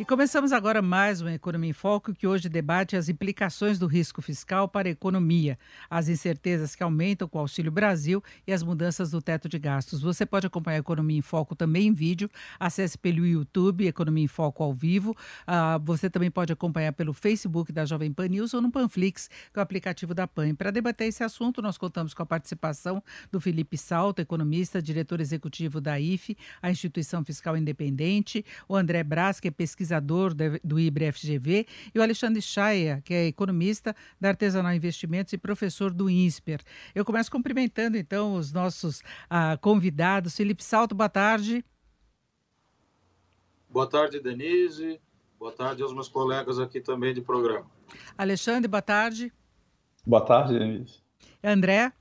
E começamos agora mais uma Economia em Foco, que hoje debate as implicações do risco fiscal para a economia, as incertezas que aumentam com o Auxílio Brasil e as mudanças do teto de gastos. Você pode acompanhar a Economia em Foco também em vídeo, acesse pelo YouTube, Economia em Foco ao vivo. Uh, você também pode acompanhar pelo Facebook da Jovem Pan News ou no Panflix, que é o aplicativo da PAN. Para debater esse assunto, nós contamos com a participação do Felipe Salto, economista, diretor executivo da IFE, a Instituição Fiscal Independente, o André Braz, que é pesquisador pesquisador do IBRE-FGV, e o Alexandre Chaia, que é economista da Artesanal Investimentos e professor do INSPER. Eu começo cumprimentando, então, os nossos ah, convidados. Felipe Salto, boa tarde. Boa tarde, Denise. Boa tarde aos meus colegas aqui também de programa. Alexandre, boa tarde. Boa tarde, Denise. André.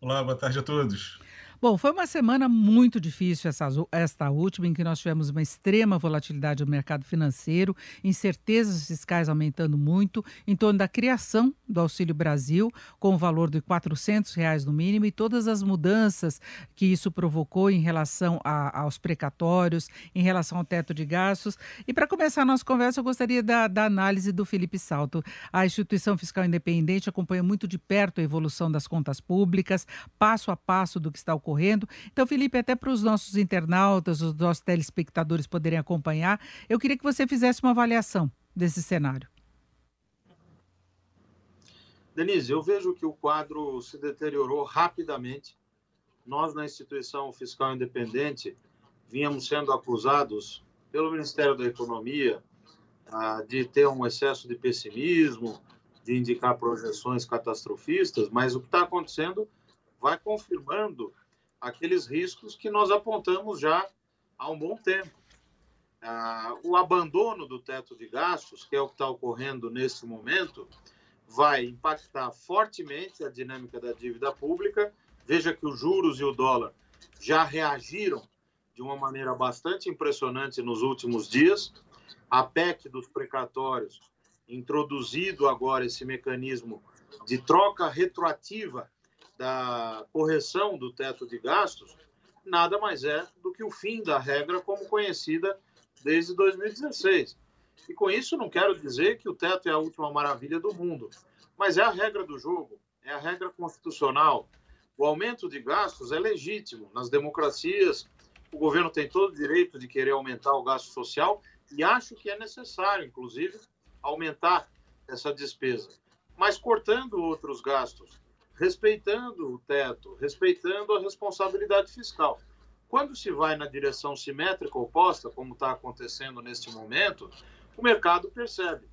Olá, boa tarde a todos. Bom, foi uma semana muito difícil essa, esta última, em que nós tivemos uma extrema volatilidade no mercado financeiro, incertezas fiscais aumentando muito, em torno da criação do Auxílio Brasil, com o valor de 400 reais no mínimo, e todas as mudanças que isso provocou em relação a, aos precatórios, em relação ao teto de gastos. E para começar a nossa conversa, eu gostaria da, da análise do Felipe Salto. A instituição fiscal independente acompanha muito de perto a evolução das contas públicas, passo a passo do que está ocorrendo ocorrendo. Então, Felipe, até para os nossos internautas, os nossos telespectadores poderem acompanhar, eu queria que você fizesse uma avaliação desse cenário. Denise, eu vejo que o quadro se deteriorou rapidamente. Nós, na instituição fiscal independente, vínhamos sendo acusados pelo Ministério da Economia ah, de ter um excesso de pessimismo, de indicar projeções catastrofistas, mas o que está acontecendo vai confirmando aqueles riscos que nós apontamos já há um bom tempo. Ah, o abandono do teto de gastos, que é o que está ocorrendo nesse momento, vai impactar fortemente a dinâmica da dívida pública. Veja que os juros e o dólar já reagiram de uma maneira bastante impressionante nos últimos dias. A PEC dos precatórios, introduzido agora esse mecanismo de troca retroativa da correção do teto de gastos nada mais é do que o fim da regra como conhecida desde 2016. E com isso não quero dizer que o teto é a última maravilha do mundo, mas é a regra do jogo, é a regra constitucional. O aumento de gastos é legítimo. Nas democracias, o governo tem todo o direito de querer aumentar o gasto social e acho que é necessário, inclusive, aumentar essa despesa, mas cortando outros gastos respeitando o teto, respeitando a responsabilidade fiscal. Quando se vai na direção simétrica oposta, como está acontecendo neste momento, o mercado percebe.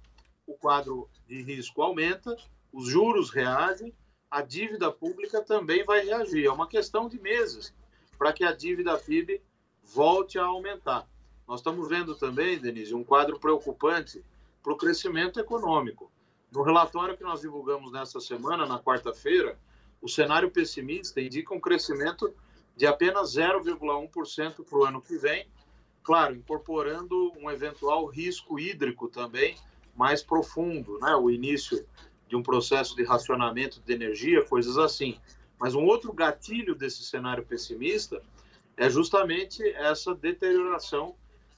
O quadro de risco aumenta, os juros reagem, a dívida pública também vai reagir. É uma questão de meses para que a dívida FIB volte a aumentar. Nós estamos vendo também, Denise, um quadro preocupante para o crescimento econômico. No relatório que nós divulgamos nessa semana, na quarta-feira, o cenário pessimista indica um crescimento de apenas 0,1% para o ano que vem, claro, incorporando um eventual risco hídrico também mais profundo, né? o início de um processo de racionamento de energia, coisas assim. Mas um outro gatilho desse cenário pessimista é justamente essa deterioração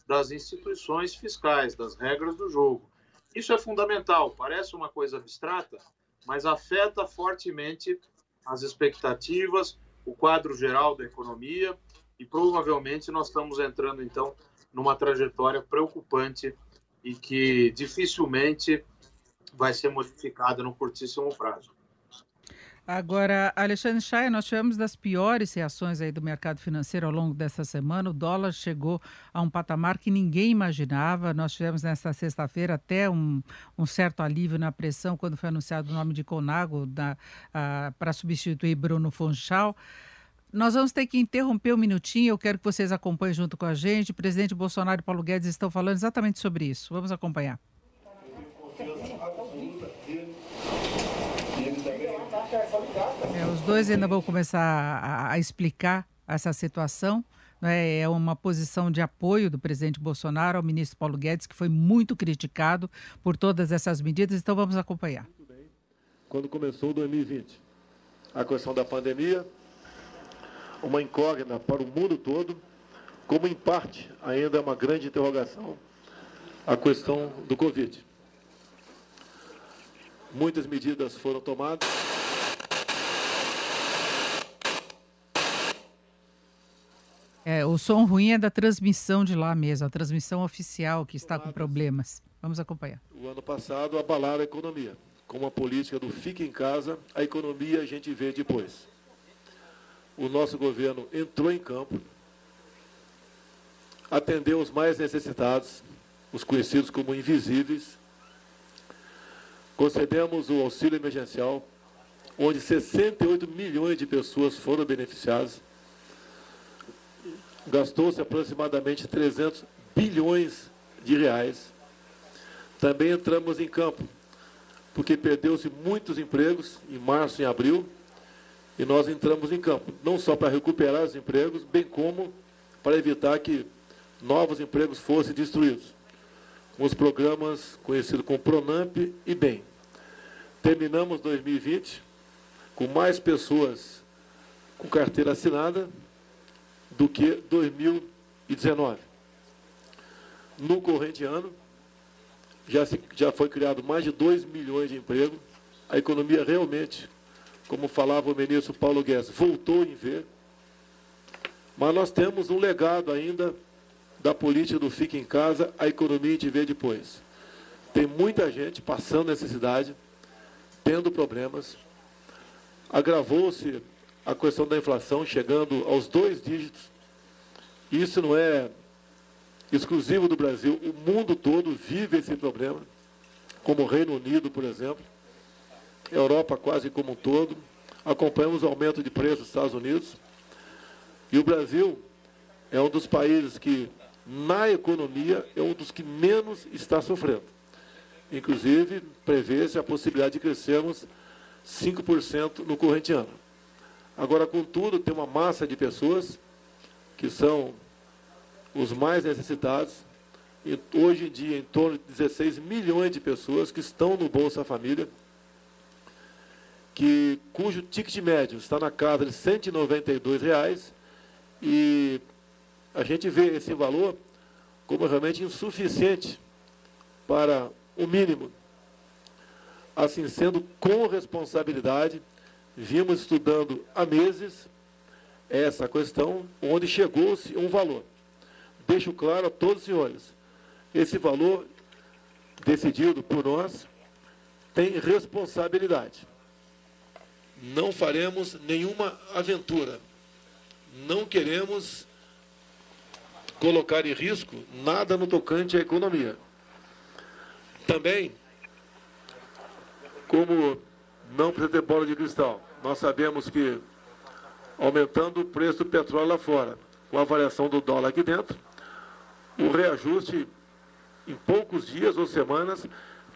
das instituições fiscais, das regras do jogo. Isso é fundamental, parece uma coisa abstrata, mas afeta fortemente as expectativas, o quadro geral da economia e provavelmente nós estamos entrando então numa trajetória preocupante e que dificilmente vai ser modificada no curtíssimo prazo. Agora, Alexandre Chay, nós tivemos das piores reações aí do mercado financeiro ao longo dessa semana. O dólar chegou a um patamar que ninguém imaginava. Nós tivemos nesta sexta-feira até um, um, certo alívio na pressão quando foi anunciado o nome de Conago para substituir Bruno Funchal. Nós vamos ter que interromper um minutinho. Eu quero que vocês acompanhem junto com a gente. O presidente Bolsonaro e Paulo Guedes estão falando exatamente sobre isso. Vamos acompanhar. É, os dois ainda vão começar a, a explicar essa situação. Né? É uma posição de apoio do presidente Bolsonaro ao ministro Paulo Guedes, que foi muito criticado por todas essas medidas. Então vamos acompanhar. Quando começou 2020, a questão da pandemia, uma incógnita para o mundo todo, como em parte ainda é uma grande interrogação a questão do Covid. Muitas medidas foram tomadas. É, o som ruim é da transmissão de lá mesmo, a transmissão oficial que está com problemas. Vamos acompanhar. O ano passado abalaram a economia. Com a política do fique em casa, a economia a gente vê depois o nosso governo entrou em campo, atendeu os mais necessitados, os conhecidos como invisíveis, concedemos o auxílio emergencial, onde 68 milhões de pessoas foram beneficiadas, gastou-se aproximadamente 300 bilhões de reais. Também entramos em campo, porque perdeu-se muitos empregos em março e abril, e nós entramos em campo, não só para recuperar os empregos, bem como para evitar que novos empregos fossem destruídos. Com os programas conhecidos como Pronamp e BEM. Terminamos 2020 com mais pessoas com carteira assinada do que 2019. No corrente ano, já, se, já foi criado mais de 2 milhões de empregos. A economia realmente como falava o ministro Paulo Guedes, voltou em ver. Mas nós temos um legado ainda da política do fique em casa, a economia de ver depois. Tem muita gente passando necessidade, tendo problemas. Agravou-se a questão da inflação, chegando aos dois dígitos. Isso não é exclusivo do Brasil, o mundo todo vive esse problema, como o Reino Unido, por exemplo. Europa quase como um todo. Acompanhamos o aumento de preços dos Estados Unidos. E o Brasil é um dos países que, na economia, é um dos que menos está sofrendo. Inclusive, prevê-se a possibilidade de crescermos 5% no corrente ano. Agora, contudo, tem uma massa de pessoas que são os mais necessitados, e hoje em dia em torno de 16 milhões de pessoas que estão no Bolsa Família, que, cujo ticket médio está na casa de 192 reais, e a gente vê esse valor como realmente insuficiente para o mínimo. Assim sendo, com responsabilidade, vimos estudando há meses essa questão, onde chegou-se um valor. Deixo claro a todos os senhores, esse valor decidido por nós tem responsabilidade não faremos nenhuma aventura. Não queremos colocar em risco nada no tocante à economia. Também, como não precisa ter bola de cristal, nós sabemos que aumentando o preço do petróleo lá fora, com a variação do dólar aqui dentro, o reajuste em poucos dias ou semanas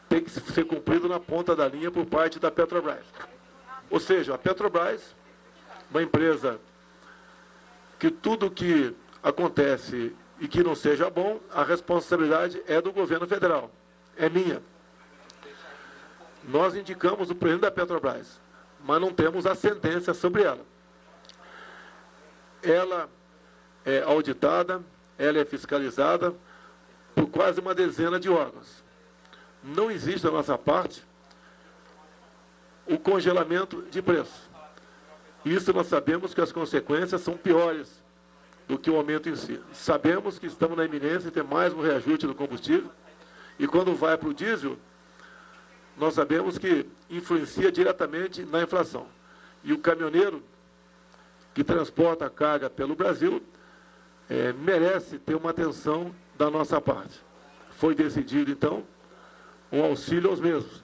tem que ser cumprido na ponta da linha por parte da Petrobras. Ou seja, a Petrobras, uma empresa que tudo que acontece e que não seja bom, a responsabilidade é do governo federal, é minha. Nós indicamos o presidente da Petrobras, mas não temos ascendência sobre ela. Ela é auditada, ela é fiscalizada por quase uma dezena de órgãos. Não existe da nossa parte o congelamento de preço. Isso nós sabemos que as consequências são piores do que o aumento em si. Sabemos que estamos na iminência de ter mais um reajuste do combustível. E quando vai para o diesel, nós sabemos que influencia diretamente na inflação. E o caminhoneiro que transporta a carga pelo Brasil é, merece ter uma atenção da nossa parte. Foi decidido, então, um auxílio aos mesmos,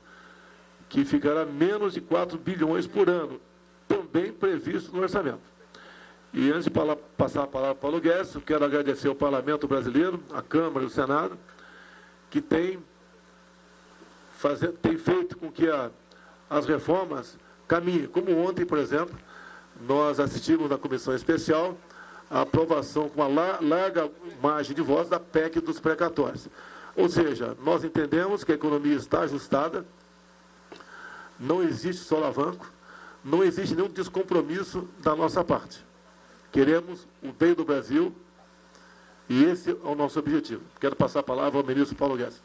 que ficará menos de 4 bilhões por ano, também previsto no orçamento. E antes de passar a palavra para o Paulo Guedes, quero agradecer ao Parlamento Brasileiro, à Câmara e ao Senado, que tem, fazer, tem feito com que a, as reformas caminhem. Como ontem, por exemplo, nós assistimos na Comissão Especial a aprovação com uma larga margem de voz da PEC dos precatórios. Ou seja, nós entendemos que a economia está ajustada, não existe solavanco, não existe nenhum descompromisso da nossa parte. Queremos o bem do Brasil e esse é o nosso objetivo. Quero passar a palavra ao ministro Paulo Guedes.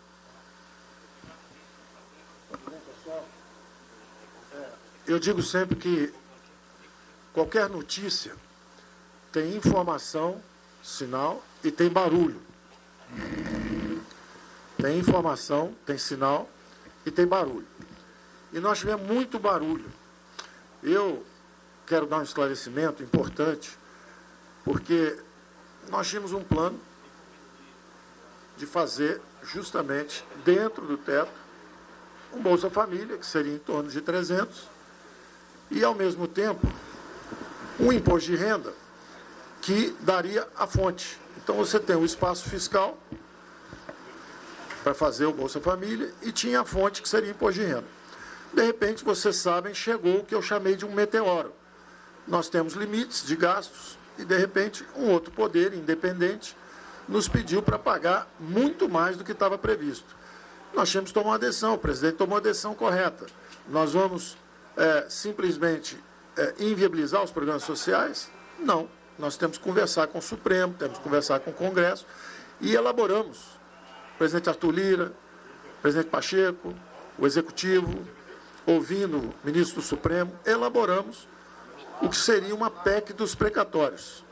Eu digo sempre que qualquer notícia tem informação, sinal e tem barulho. Tem informação, tem sinal e tem barulho. E nós tivemos muito barulho. Eu quero dar um esclarecimento importante, porque nós tínhamos um plano de fazer justamente dentro do teto um Bolsa Família, que seria em torno de 300, e ao mesmo tempo um imposto de renda que daria a fonte. Então você tem o espaço fiscal para fazer o Bolsa Família e tinha a fonte que seria imposto de renda. De repente, vocês sabem, chegou o que eu chamei de um meteoro. Nós temos limites de gastos e, de repente, um outro poder independente nos pediu para pagar muito mais do que estava previsto. Nós tínhamos que tomar uma decisão, o presidente tomou a decisão correta. Nós vamos é, simplesmente é, inviabilizar os programas sociais? Não. Nós temos que conversar com o Supremo, temos que conversar com o Congresso e elaboramos. O presidente Arthur Lira, o presidente Pacheco, o Executivo, ouvindo o ministro do Supremo, elaboramos o que seria uma PEC dos precatórios.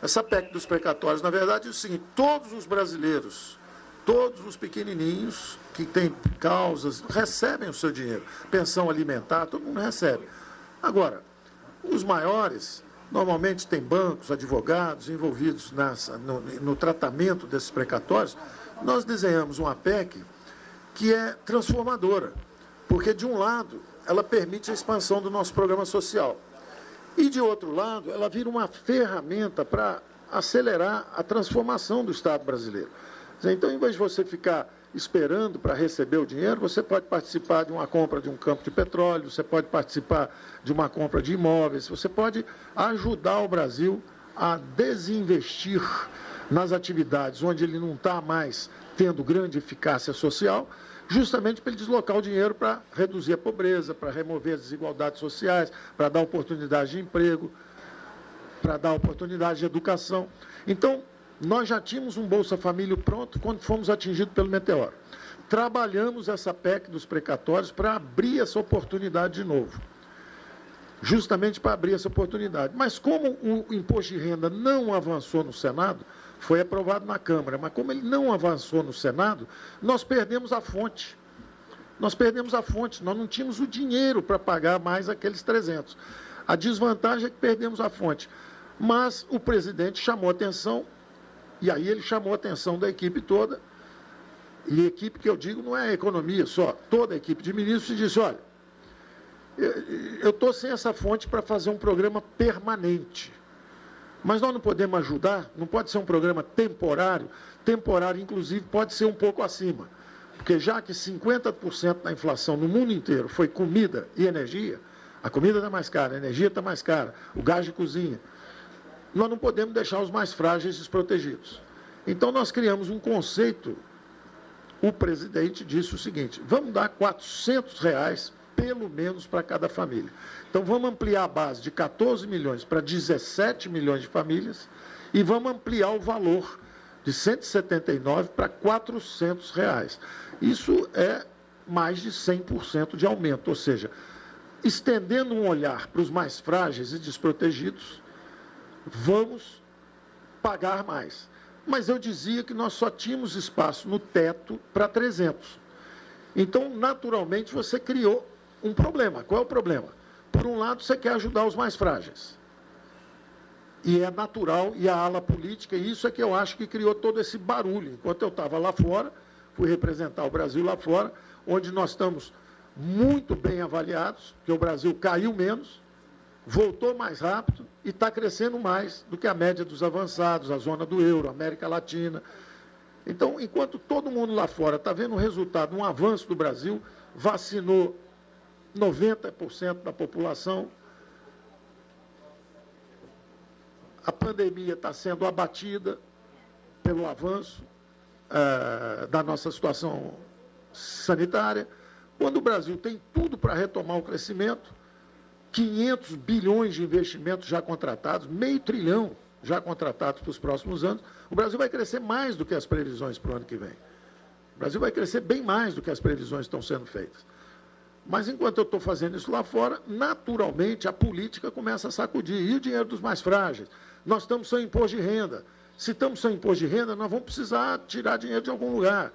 Essa PEC dos precatórios, na verdade, é o seguinte: todos os brasileiros, todos os pequenininhos que têm causas, recebem o seu dinheiro. Pensão alimentar, todo mundo recebe. Agora, os maiores, normalmente tem bancos, advogados envolvidos nessa, no, no tratamento desses precatórios. Nós desenhamos uma PEC que é transformadora porque, de um lado, ela permite a expansão do nosso programa social. E, de outro lado, ela vira uma ferramenta para acelerar a transformação do Estado brasileiro. Então, em vez de você ficar esperando para receber o dinheiro, você pode participar de uma compra de um campo de petróleo, você pode participar de uma compra de imóveis, você pode ajudar o Brasil a desinvestir nas atividades onde ele não está mais tendo grande eficácia social justamente para ele deslocar o dinheiro para reduzir a pobreza, para remover as desigualdades sociais, para dar oportunidade de emprego, para dar oportunidade de educação. Então, nós já tínhamos um Bolsa Família pronto quando fomos atingidos pelo meteoro. Trabalhamos essa PEC dos precatórios para abrir essa oportunidade de novo. Justamente para abrir essa oportunidade. Mas como o imposto de renda não avançou no Senado, foi aprovado na Câmara, mas como ele não avançou no Senado, nós perdemos a fonte. Nós perdemos a fonte, nós não tínhamos o dinheiro para pagar mais aqueles 300. A desvantagem é que perdemos a fonte. Mas o presidente chamou atenção, e aí ele chamou a atenção da equipe toda, e equipe que eu digo não é a economia só, toda a equipe de ministros, e disse: olha, eu estou sem essa fonte para fazer um programa permanente. Mas nós não podemos ajudar, não pode ser um programa temporário. Temporário, inclusive, pode ser um pouco acima. Porque já que 50% da inflação no mundo inteiro foi comida e energia, a comida está mais cara, a energia está mais cara, o gás de cozinha, nós não podemos deixar os mais frágeis desprotegidos. Então nós criamos um conceito. O presidente disse o seguinte: vamos dar 400 reais pelo menos para cada família. Então vamos ampliar a base de 14 milhões para 17 milhões de famílias e vamos ampliar o valor de 179 para 400 reais. Isso é mais de 100% de aumento, ou seja, estendendo um olhar para os mais frágeis e desprotegidos, vamos pagar mais. Mas eu dizia que nós só tínhamos espaço no teto para 300. Então, naturalmente, você criou um problema. Qual é o problema? Por um lado, você quer ajudar os mais frágeis. E é natural, e a ala política, e isso é que eu acho que criou todo esse barulho. Enquanto eu estava lá fora, fui representar o Brasil lá fora, onde nós estamos muito bem avaliados, que o Brasil caiu menos, voltou mais rápido e está crescendo mais do que a média dos avançados, a zona do euro, América Latina. Então, enquanto todo mundo lá fora está vendo o resultado, um avanço do Brasil, vacinou 90% da população, a pandemia está sendo abatida pelo avanço uh, da nossa situação sanitária. Quando o Brasil tem tudo para retomar o crescimento, 500 bilhões de investimentos já contratados, meio trilhão já contratados para os próximos anos, o Brasil vai crescer mais do que as previsões para o ano que vem. O Brasil vai crescer bem mais do que as previsões estão sendo feitas. Mas enquanto eu estou fazendo isso lá fora, naturalmente a política começa a sacudir. E o dinheiro dos mais frágeis? Nós estamos sem imposto de renda. Se estamos sem imposto de renda, nós vamos precisar tirar dinheiro de algum lugar.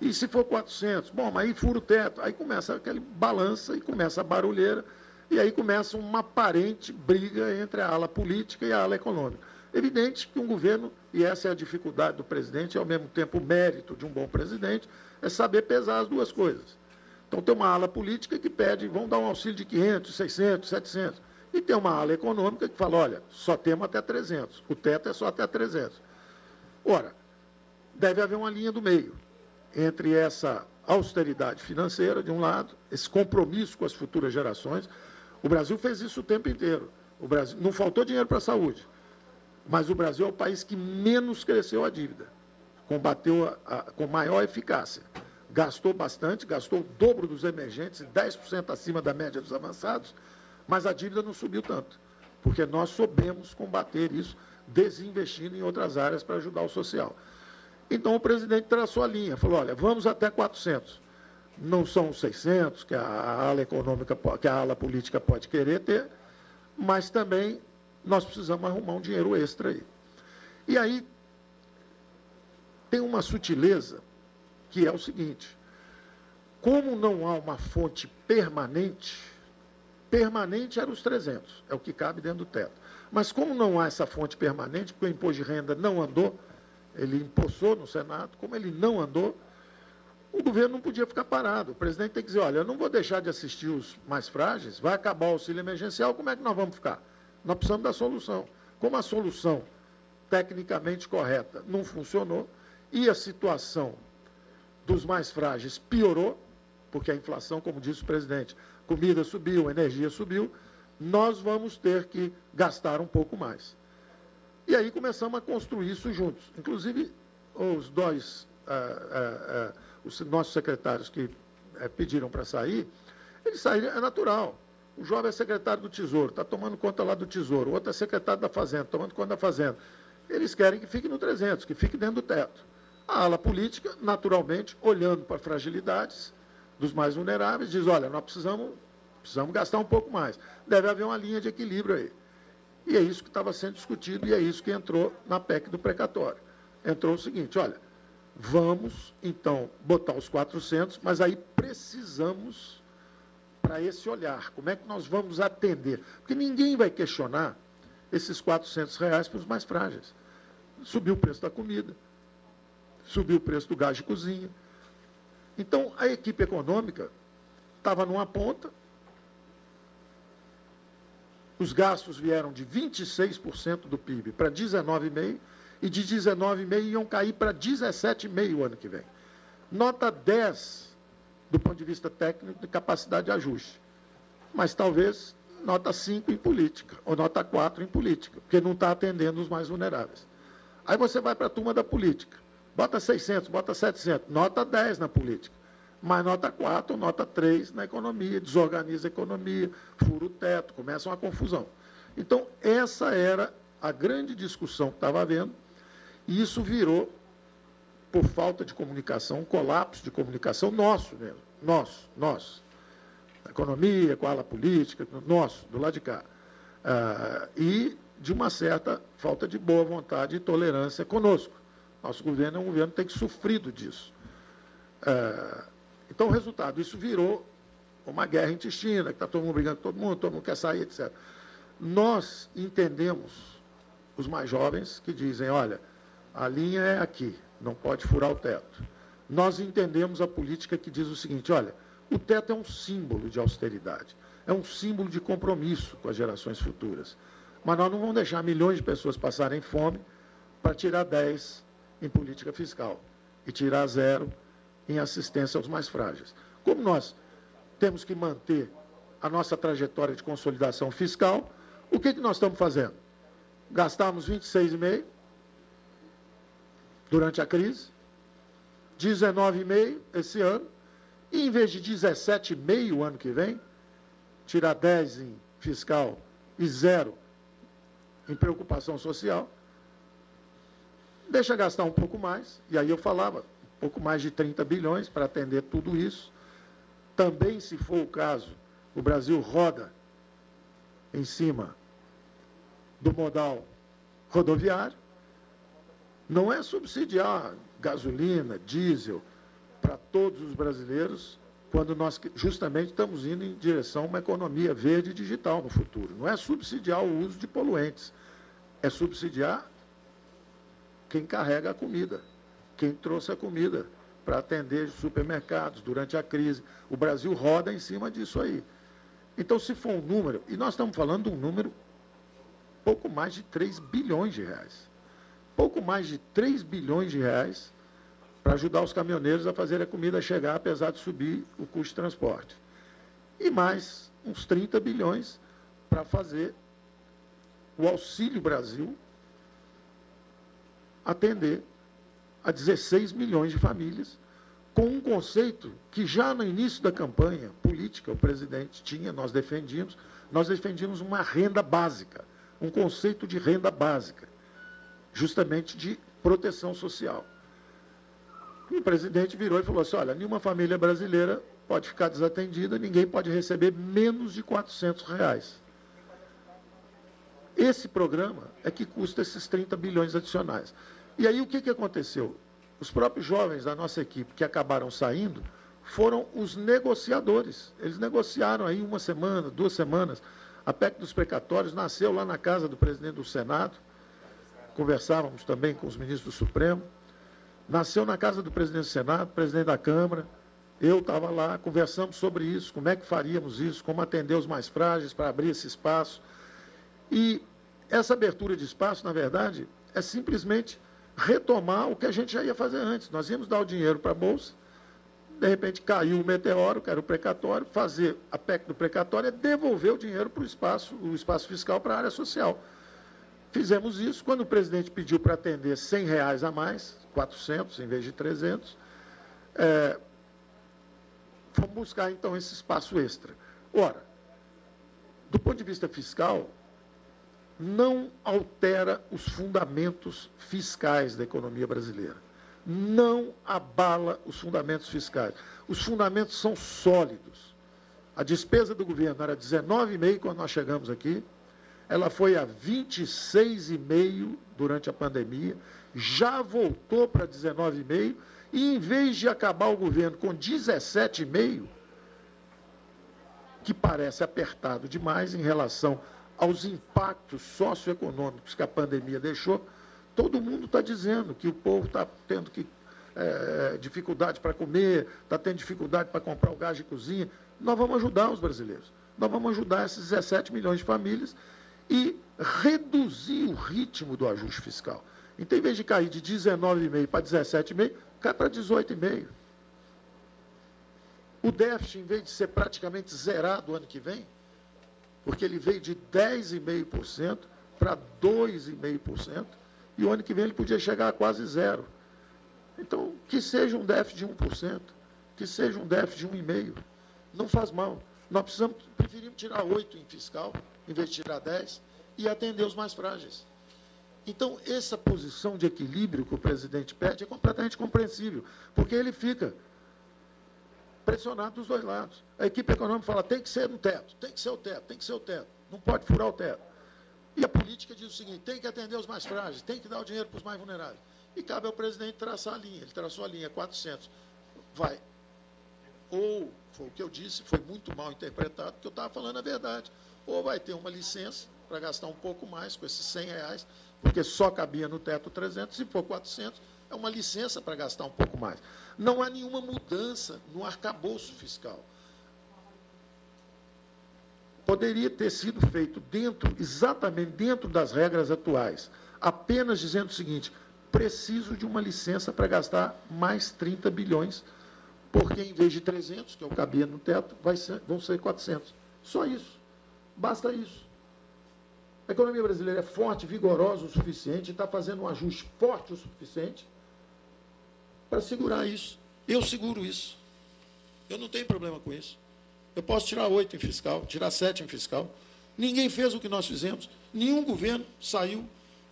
E se for 400? Bom, mas aí fura o teto. Aí começa aquele balança e começa a barulheira. E aí começa uma aparente briga entre a ala política e a ala econômica. Evidente que um governo, e essa é a dificuldade do presidente, e ao mesmo tempo o mérito de um bom presidente, é saber pesar as duas coisas. Então tem uma ala política que pede, vão dar um auxílio de 500, 600, 700. E tem uma ala econômica que fala, olha, só temos até 300, o teto é só até 300. Ora, deve haver uma linha do meio entre essa austeridade financeira, de um lado, esse compromisso com as futuras gerações. O Brasil fez isso o tempo inteiro. O Brasil não faltou dinheiro para a saúde, mas o Brasil é o país que menos cresceu a dívida, combateu a, a, com maior eficácia. Gastou bastante, gastou o dobro dos emergentes, 10% acima da média dos avançados, mas a dívida não subiu tanto, porque nós soubemos combater isso, desinvestindo em outras áreas para ajudar o social. Então o presidente traçou a linha, falou: olha, vamos até 400. Não são 600 que a ala econômica, que a ala política pode querer ter, mas também nós precisamos arrumar um dinheiro extra aí. E aí tem uma sutileza que é o seguinte: como não há uma fonte permanente, permanente era os 300, é o que cabe dentro do teto. Mas como não há essa fonte permanente, porque o imposto de renda não andou, ele impulsou no Senado, como ele não andou, o governo não podia ficar parado. O presidente tem que dizer, olha, eu não vou deixar de assistir os mais frágeis, vai acabar o auxílio emergencial, como é que nós vamos ficar? Nós precisamos da solução. Como a solução tecnicamente correta não funcionou e a situação dos mais frágeis piorou, porque a inflação, como disse o presidente, comida subiu, energia subiu, nós vamos ter que gastar um pouco mais. E aí começamos a construir isso juntos. Inclusive, os dois, ah, ah, ah, os nossos secretários que eh, pediram para sair, eles saíram, é natural. O jovem é secretário do Tesouro, está tomando conta lá do Tesouro. O outro é secretário da Fazenda, tomando conta da Fazenda. Eles querem que fique no 300, que fique dentro do teto. A ala política, naturalmente, olhando para fragilidades dos mais vulneráveis, diz: olha, nós precisamos Precisamos gastar um pouco mais. Deve haver uma linha de equilíbrio aí. E é isso que estava sendo discutido e é isso que entrou na PEC do precatório. Entrou o seguinte, olha, vamos então botar os 400, mas aí precisamos para esse olhar, como é que nós vamos atender? Porque ninguém vai questionar esses 400 reais para os mais frágeis. Subiu o preço da comida, subiu o preço do gás de cozinha. Então, a equipe econômica estava numa ponta, os gastos vieram de 26% do PIB para 19,5% e de 19,5% iam cair para 17,5% o ano que vem. Nota 10 do ponto de vista técnico de capacidade de ajuste. Mas talvez nota 5 em política, ou nota 4 em política, porque não está atendendo os mais vulneráveis. Aí você vai para a turma da política, bota 600, bota 700, nota 10 na política mas nota 4, nota 3 na economia, desorganiza a economia, fura o teto, começa uma confusão. Então, essa era a grande discussão que estava havendo, e isso virou, por falta de comunicação, um colapso de comunicação nosso mesmo, nosso, nosso. A economia, com a ala política, nosso, do lado de cá. Ah, e de uma certa falta de boa vontade e tolerância conosco. Nosso governo é um governo que tem sofrido disso. Ah, então, o resultado, isso virou uma guerra intestina, que está todo mundo brigando com todo mundo, todo mundo quer sair, etc. Nós entendemos, os mais jovens, que dizem, olha, a linha é aqui, não pode furar o teto. Nós entendemos a política que diz o seguinte, olha, o teto é um símbolo de austeridade, é um símbolo de compromisso com as gerações futuras. Mas nós não vamos deixar milhões de pessoas passarem fome para tirar 10 em política fiscal e tirar zero em assistência aos mais frágeis. Como nós temos que manter a nossa trajetória de consolidação fiscal, o que, que nós estamos fazendo? Gastamos 26,5 durante a crise, 19,5 esse ano, e em vez de 17,5 o ano que vem, tirar 10 em fiscal e zero em preocupação social, deixa gastar um pouco mais, e aí eu falava, um pouco mais de 30 bilhões para atender tudo isso. Também, se for o caso, o Brasil roda em cima do modal rodoviário. Não é subsidiar gasolina, diesel para todos os brasileiros, quando nós justamente estamos indo em direção a uma economia verde e digital no futuro. Não é subsidiar o uso de poluentes, é subsidiar quem carrega a comida, quem trouxe a comida para atender supermercados durante a crise. O Brasil roda em cima disso aí. Então, se for um número, e nós estamos falando de um número pouco mais de 3 bilhões de reais. Pouco mais de 3 bilhões de reais para ajudar os caminhoneiros a fazer a comida chegar, apesar de subir o custo de transporte. E mais uns 30 bilhões para fazer o Auxílio Brasil atender a 16 milhões de famílias, com um conceito que já no início da campanha política o presidente tinha, nós defendíamos, nós defendíamos uma renda básica, um conceito de renda básica, justamente de proteção social. E o presidente virou e falou assim: olha, nenhuma família brasileira pode ficar desatendida, ninguém pode receber menos de 400 reais. Esse programa é que custa esses 30 bilhões adicionais. E aí o que, que aconteceu? Os próprios jovens da nossa equipe que acabaram saindo foram os negociadores. Eles negociaram aí uma semana, duas semanas. A PEC dos precatórios nasceu lá na casa do presidente do Senado. Conversávamos também com os ministros do Supremo. Nasceu na casa do presidente do Senado, presidente da Câmara. Eu estava lá, conversamos sobre isso, como é que faríamos isso, como atender os mais frágeis para abrir esse espaço. E essa abertura de espaço, na verdade, é simplesmente retomar o que a gente já ia fazer antes. Nós íamos dar o dinheiro para a Bolsa, de repente caiu o meteoro, que era o precatório, fazer a PEC do precatório é devolver o dinheiro para o espaço, o espaço fiscal para a área social. Fizemos isso quando o presidente pediu para atender 100 reais a mais, 400 em vez de 300. É, fomos buscar, então, esse espaço extra. Ora, do ponto de vista fiscal, não altera os fundamentos fiscais da economia brasileira. Não abala os fundamentos fiscais. Os fundamentos são sólidos. A despesa do governo era 19,5 quando nós chegamos aqui, ela foi a 26,5 durante a pandemia, já voltou para 19,5 e em vez de acabar o governo com 17,5, que parece apertado demais em relação aos impactos socioeconômicos que a pandemia deixou, todo mundo está dizendo que o povo está tendo que, é, dificuldade para comer, está tendo dificuldade para comprar o gás de cozinha. Nós vamos ajudar os brasileiros. Nós vamos ajudar esses 17 milhões de famílias e reduzir o ritmo do ajuste fiscal. Então, em vez de cair de 19,5 para 17,5, cai para 18,5. O déficit, em vez de ser praticamente zerado o ano que vem, porque ele veio de 10,5% para 2,5%, e o ano que vem ele podia chegar a quase zero. Então, que seja um déficit de 1%, que seja um déficit de 1,5%, não faz mal. Nós precisamos, preferimos tirar 8 em fiscal, em vez de tirar 10, e atender os mais frágeis. Então, essa posição de equilíbrio que o presidente pede é completamente compreensível, porque ele fica pressionado dos dois lados. A equipe econômica fala, tem que ser no teto, tem que ser o teto, tem que ser o teto, não pode furar o teto. E a política diz o seguinte, tem que atender os mais frágeis, tem que dar o dinheiro para os mais vulneráveis. E cabe ao presidente traçar a linha, ele traçou a linha 400, vai ou, foi o que eu disse, foi muito mal interpretado, porque eu estava falando a verdade. Ou vai ter uma licença para gastar um pouco mais com esses 100 reais, porque só cabia no teto 300, se for 400, é uma licença para gastar um pouco mais. Não há nenhuma mudança no arcabouço fiscal. Poderia ter sido feito dentro, exatamente dentro das regras atuais, apenas dizendo o seguinte: preciso de uma licença para gastar mais 30 bilhões, porque em vez de 300, que eu cabia no teto, ser, vão ser 400. Só isso. Basta isso. A economia brasileira é forte, vigorosa o suficiente, está fazendo um ajuste forte o suficiente para segurar isso. Eu seguro isso. Eu não tenho problema com isso. Eu posso tirar oito em fiscal, tirar sete em fiscal. Ninguém fez o que nós fizemos. Nenhum governo saiu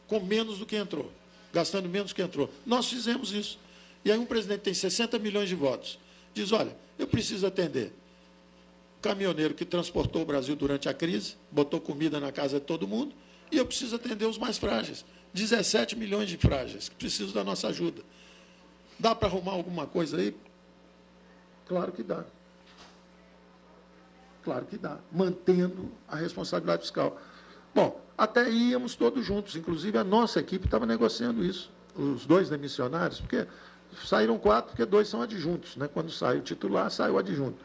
com menos do que entrou, gastando menos do que entrou. Nós fizemos isso. E aí um presidente tem 60 milhões de votos. Diz, olha, eu preciso atender caminhoneiro que transportou o Brasil durante a crise, botou comida na casa de todo mundo, e eu preciso atender os mais frágeis. 17 milhões de frágeis que precisam da nossa ajuda. Dá para arrumar alguma coisa aí? Claro que dá. Claro que dá, mantendo a responsabilidade fiscal. Bom, até íamos todos juntos, inclusive a nossa equipe estava negociando isso, os dois demissionários, porque saíram quatro, porque dois são adjuntos, né? quando sai o titular, sai o adjunto.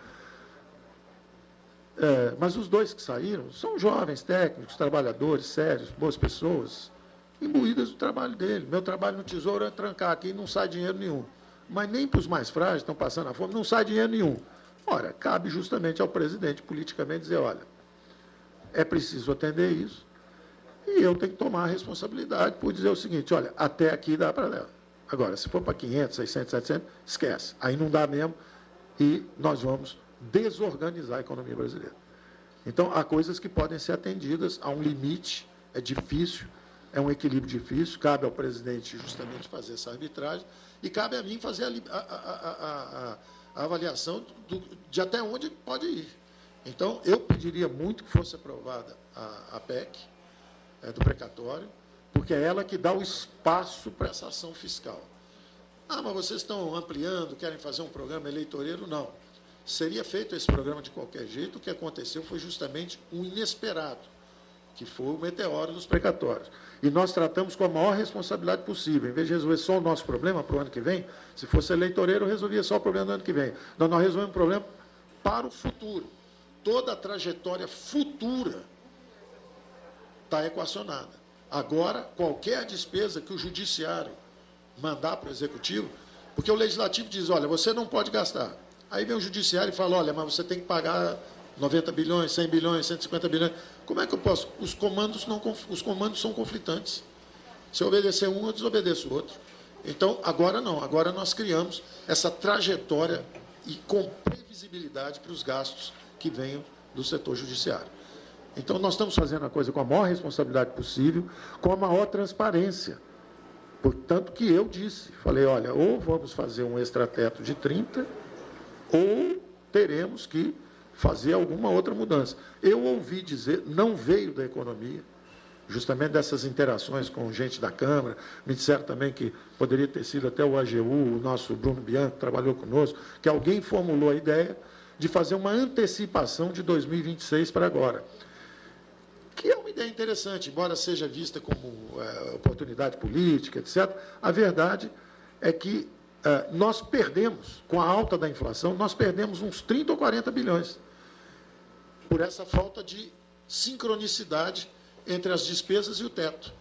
É, mas os dois que saíram são jovens, técnicos, trabalhadores, sérios, boas pessoas, imbuídas do trabalho dele. Meu trabalho no Tesouro é trancar aqui e não sai dinheiro nenhum. Mas nem para os mais frágeis, estão passando a fome, não sai dinheiro nenhum. Ora, cabe justamente ao presidente politicamente dizer, olha, é preciso atender isso, e eu tenho que tomar a responsabilidade por dizer o seguinte, olha, até aqui dá para levar. Agora, se for para 500, 600, 700, esquece. Aí não dá mesmo e nós vamos desorganizar a economia brasileira. Então, há coisas que podem ser atendidas, há um limite, é difícil, é um equilíbrio difícil, cabe ao presidente justamente fazer essa arbitragem e cabe a mim fazer a, a, a, a avaliação do, de até onde pode ir. Então, eu pediria muito que fosse aprovada a, PEC é, do precatório, porque é ela que dá o espaço para essa ação fiscal. Ah, mas vocês estão ampliando, querem fazer um programa eleitoreiro? Não. Seria feito esse programa de qualquer jeito, o que aconteceu foi justamente um inesperado, que foi o meteoro dos precatórios. E nós tratamos com a maior responsabilidade possível. Em vez de resolver só o nosso problema para o ano que vem, se fosse eleitoreiro, resolvia só o problema do ano que vem. Não, nós resolvemos um problema para o futuro. Toda a trajetória futura está equacionada. Agora, qualquer despesa que o judiciário mandar para o executivo, porque o legislativo diz, olha, você não pode gastar. Aí vem o judiciário e fala, olha, mas você tem que pagar 90 bilhões, 100 bilhões, 150 bilhões. Como é que eu posso? Os comandos, não, os comandos são conflitantes. Se eu obedecer um, eu desobedeço o outro. Então, agora não. Agora nós criamos essa trajetória e com previsibilidade para os gastos que venham do setor judiciário. Então, nós estamos fazendo a coisa com a maior responsabilidade possível, com a maior transparência. Portanto, que eu disse, falei, olha, ou vamos fazer um extrateto de 30, ou teremos que fazer alguma outra mudança. Eu ouvi dizer, não veio da economia, justamente dessas interações com gente da Câmara, me disseram também que poderia ter sido até o AGU, o nosso Bruno Bianco, que trabalhou conosco, que alguém formulou a ideia de fazer uma antecipação de 2026 para agora. Que é uma ideia interessante, embora seja vista como é, oportunidade política, etc., a verdade é que é, nós perdemos, com a alta da inflação, nós perdemos uns 30 ou 40 bilhões por essa falta de sincronicidade entre as despesas e o teto.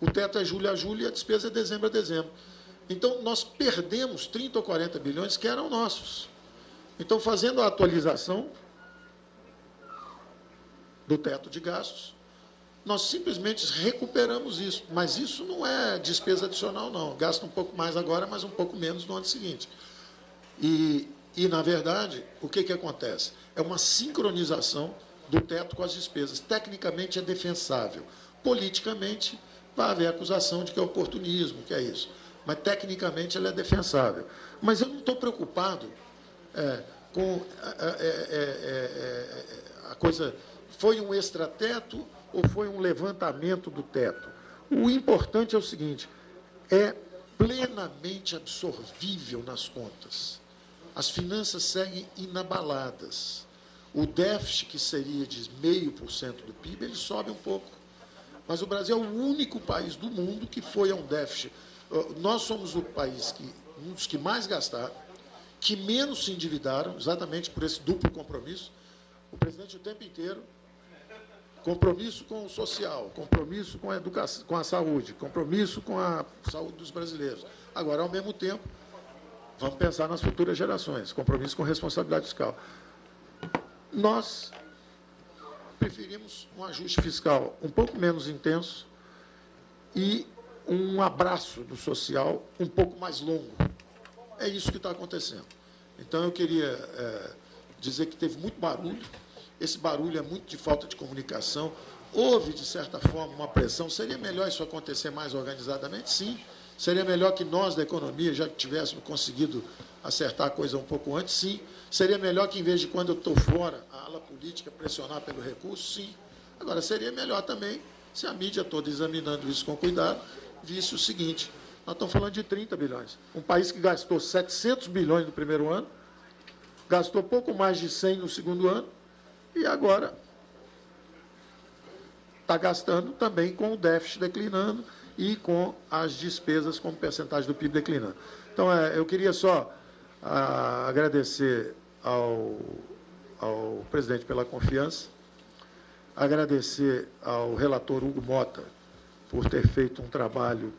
O teto é julho a julho e a despesa é dezembro a dezembro. Então, nós perdemos 30 ou 40 bilhões que eram nossos. Então, fazendo a atualização do teto de gastos, nós simplesmente recuperamos isso. Mas isso não é despesa adicional, não. Gasta um pouco mais agora, mas um pouco menos no ano seguinte. E, e na verdade, o que, que acontece? É uma sincronização do teto com as despesas. Tecnicamente é defensável. Politicamente, vai haver acusação de que é oportunismo, que é isso. Mas tecnicamente ela é defensável. Mas eu não estou preocupado é, com é, é, a coisa. Foi um extrateto ou foi um levantamento do teto? O importante é o seguinte: é plenamente absorvível nas contas. as finanças seguem inabaladas. O déficit, que seria de 0,5% do PIB, ele sobe um pouco. Mas o Brasil é o único país do mundo que foi a um déficit. Nós somos o país que, um dos que mais gastaram, que menos se endividaram, exatamente por esse duplo compromisso. O presidente o tempo inteiro compromisso com o social, compromisso com a educação, com a saúde, compromisso com a saúde dos brasileiros. Agora, ao mesmo tempo, vamos pensar nas futuras gerações, compromisso com responsabilidade fiscal. Nós preferimos um ajuste fiscal um pouco menos intenso e um abraço do social um pouco mais longo. É isso que está acontecendo. Então, eu queria é, dizer que teve muito barulho, esse barulho é muito de falta de comunicação. Houve, de certa forma, uma pressão. Seria melhor isso acontecer mais organizadamente? Sim. Seria melhor que nós, da economia, já tivéssemos conseguido acertar a coisa um pouco antes? Sim. Seria melhor que, em vez de quando eu estou fora, a ala política pressionar pelo recurso? Sim. Agora, seria melhor também se a mídia toda, examinando isso com cuidado, visse o seguinte: nós estamos falando de 30 bilhões. Um país que gastou 700 bilhões no primeiro ano, gastou pouco mais de 100 no segundo ano, e agora está gastando também com o déficit declinando e com as despesas como percentagem do PIB declinando. Então, é, eu queria só a, agradecer ao, ao presidente pela confiança, agradecer ao relator Hugo Mota por ter feito um trabalho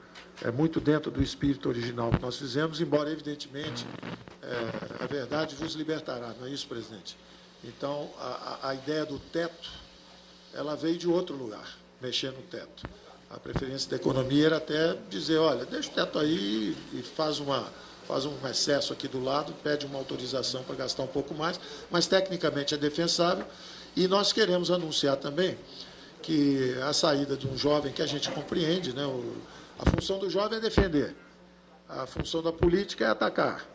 é, muito dentro do espírito original que nós fizemos, embora, evidentemente, é, a verdade vos libertará, não é isso, presidente? Então, a, a ideia do teto, ela veio de outro lugar, mexer no teto. A preferência da economia era até dizer, olha, deixa o teto aí e faz, uma, faz um excesso aqui do lado, pede uma autorização para gastar um pouco mais, mas tecnicamente é defensável. E nós queremos anunciar também que a saída de um jovem que a gente compreende, né, o, a função do jovem é defender, a função da política é atacar,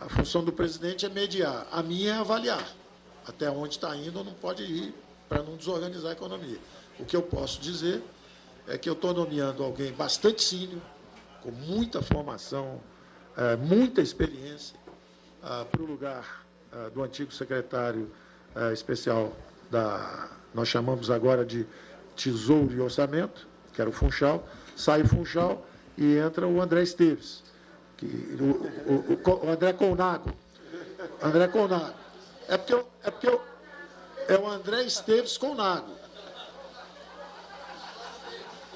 a função do presidente é mediar, a minha é avaliar até onde está indo, não pode ir para não desorganizar a economia. O que eu posso dizer é que eu estou nomeando alguém bastante sínior, com muita formação, é, muita experiência, ah, para o lugar ah, do antigo secretário ah, especial da. Nós chamamos agora de Tesouro e Orçamento, que era o Funchal. Sai o Funchal e entra o André Esteves, que, o, o, o André Colnago. André Colnago é porque, eu, é, porque eu, é o André Esteves Colnago.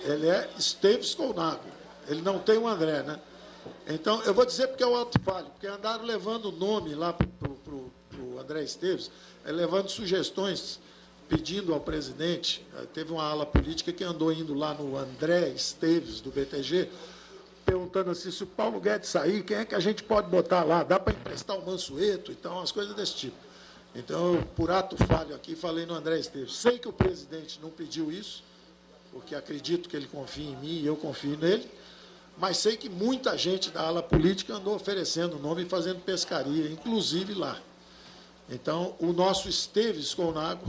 Ele é Esteves Colnago. Ele não tem o André, né? Então, eu vou dizer porque é o alto falho, porque andaram levando o nome lá para o André Esteves, é, levando sugestões, pedindo ao presidente. Eh, teve uma ala política que andou indo lá no André Esteves, do BTG, perguntando assim: se o Paulo Guedes sair, quem é que a gente pode botar lá? Dá para emprestar o Mansueto? Então, as coisas desse tipo. Então, por ato falho aqui, falei no André Esteves. Sei que o presidente não pediu isso, porque acredito que ele confia em mim e eu confio nele, mas sei que muita gente da ala política andou oferecendo nome e fazendo pescaria, inclusive lá. Então, o nosso Esteves Colnago,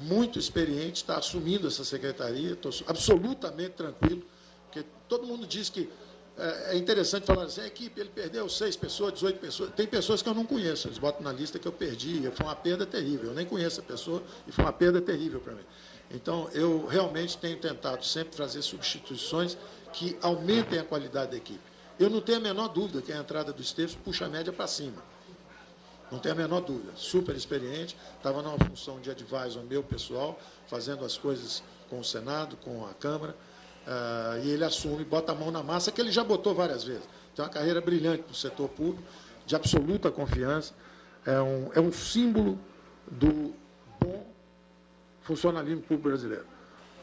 muito experiente, está assumindo essa secretaria, estou absolutamente tranquilo, porque todo mundo diz que é, é interessante falar assim, a equipe, ele perdeu seis pessoas, 18 pessoas. Tem pessoas que eu não conheço, eles botam na lista que eu perdi, foi uma perda terrível. Eu nem conheço a pessoa e foi uma perda terrível para mim. Então, eu realmente tenho tentado sempre fazer substituições que aumentem a qualidade da equipe. Eu não tenho a menor dúvida que a entrada do Esteves puxa a média para cima. Não tenho a menor dúvida. Super experiente, estava numa função de advisor meu pessoal, fazendo as coisas com o Senado, com a Câmara. Uh, e ele assume, bota a mão na massa, que ele já botou várias vezes. Tem uma carreira brilhante no setor público, de absoluta confiança. É um, é um símbolo do bom funcionalismo público brasileiro.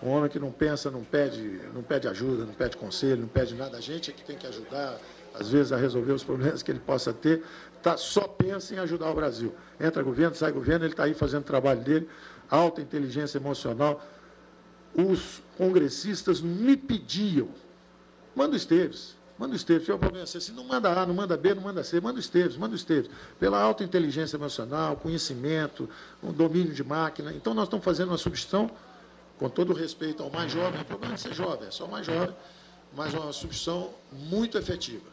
Um homem que não pensa, não pede, não pede ajuda, não pede conselho, não pede nada. A gente é que tem que ajudar, às vezes, a resolver os problemas que ele possa ter. Tá, só pensa em ajudar o Brasil. Entra governo, sai governo, ele está aí fazendo o trabalho dele, alta inteligência emocional os congressistas me pediam, manda o Esteves, manda o Esteves, se é o problema assim, não manda A, não manda B, não manda C, manda o Esteves, manda o Esteves, pela alta inteligência emocional, conhecimento, um domínio de máquina. Então, nós estamos fazendo uma substituição, com todo respeito ao mais jovem, o problema é ser jovem, é só o mais jovem, mas uma substituição muito efetiva.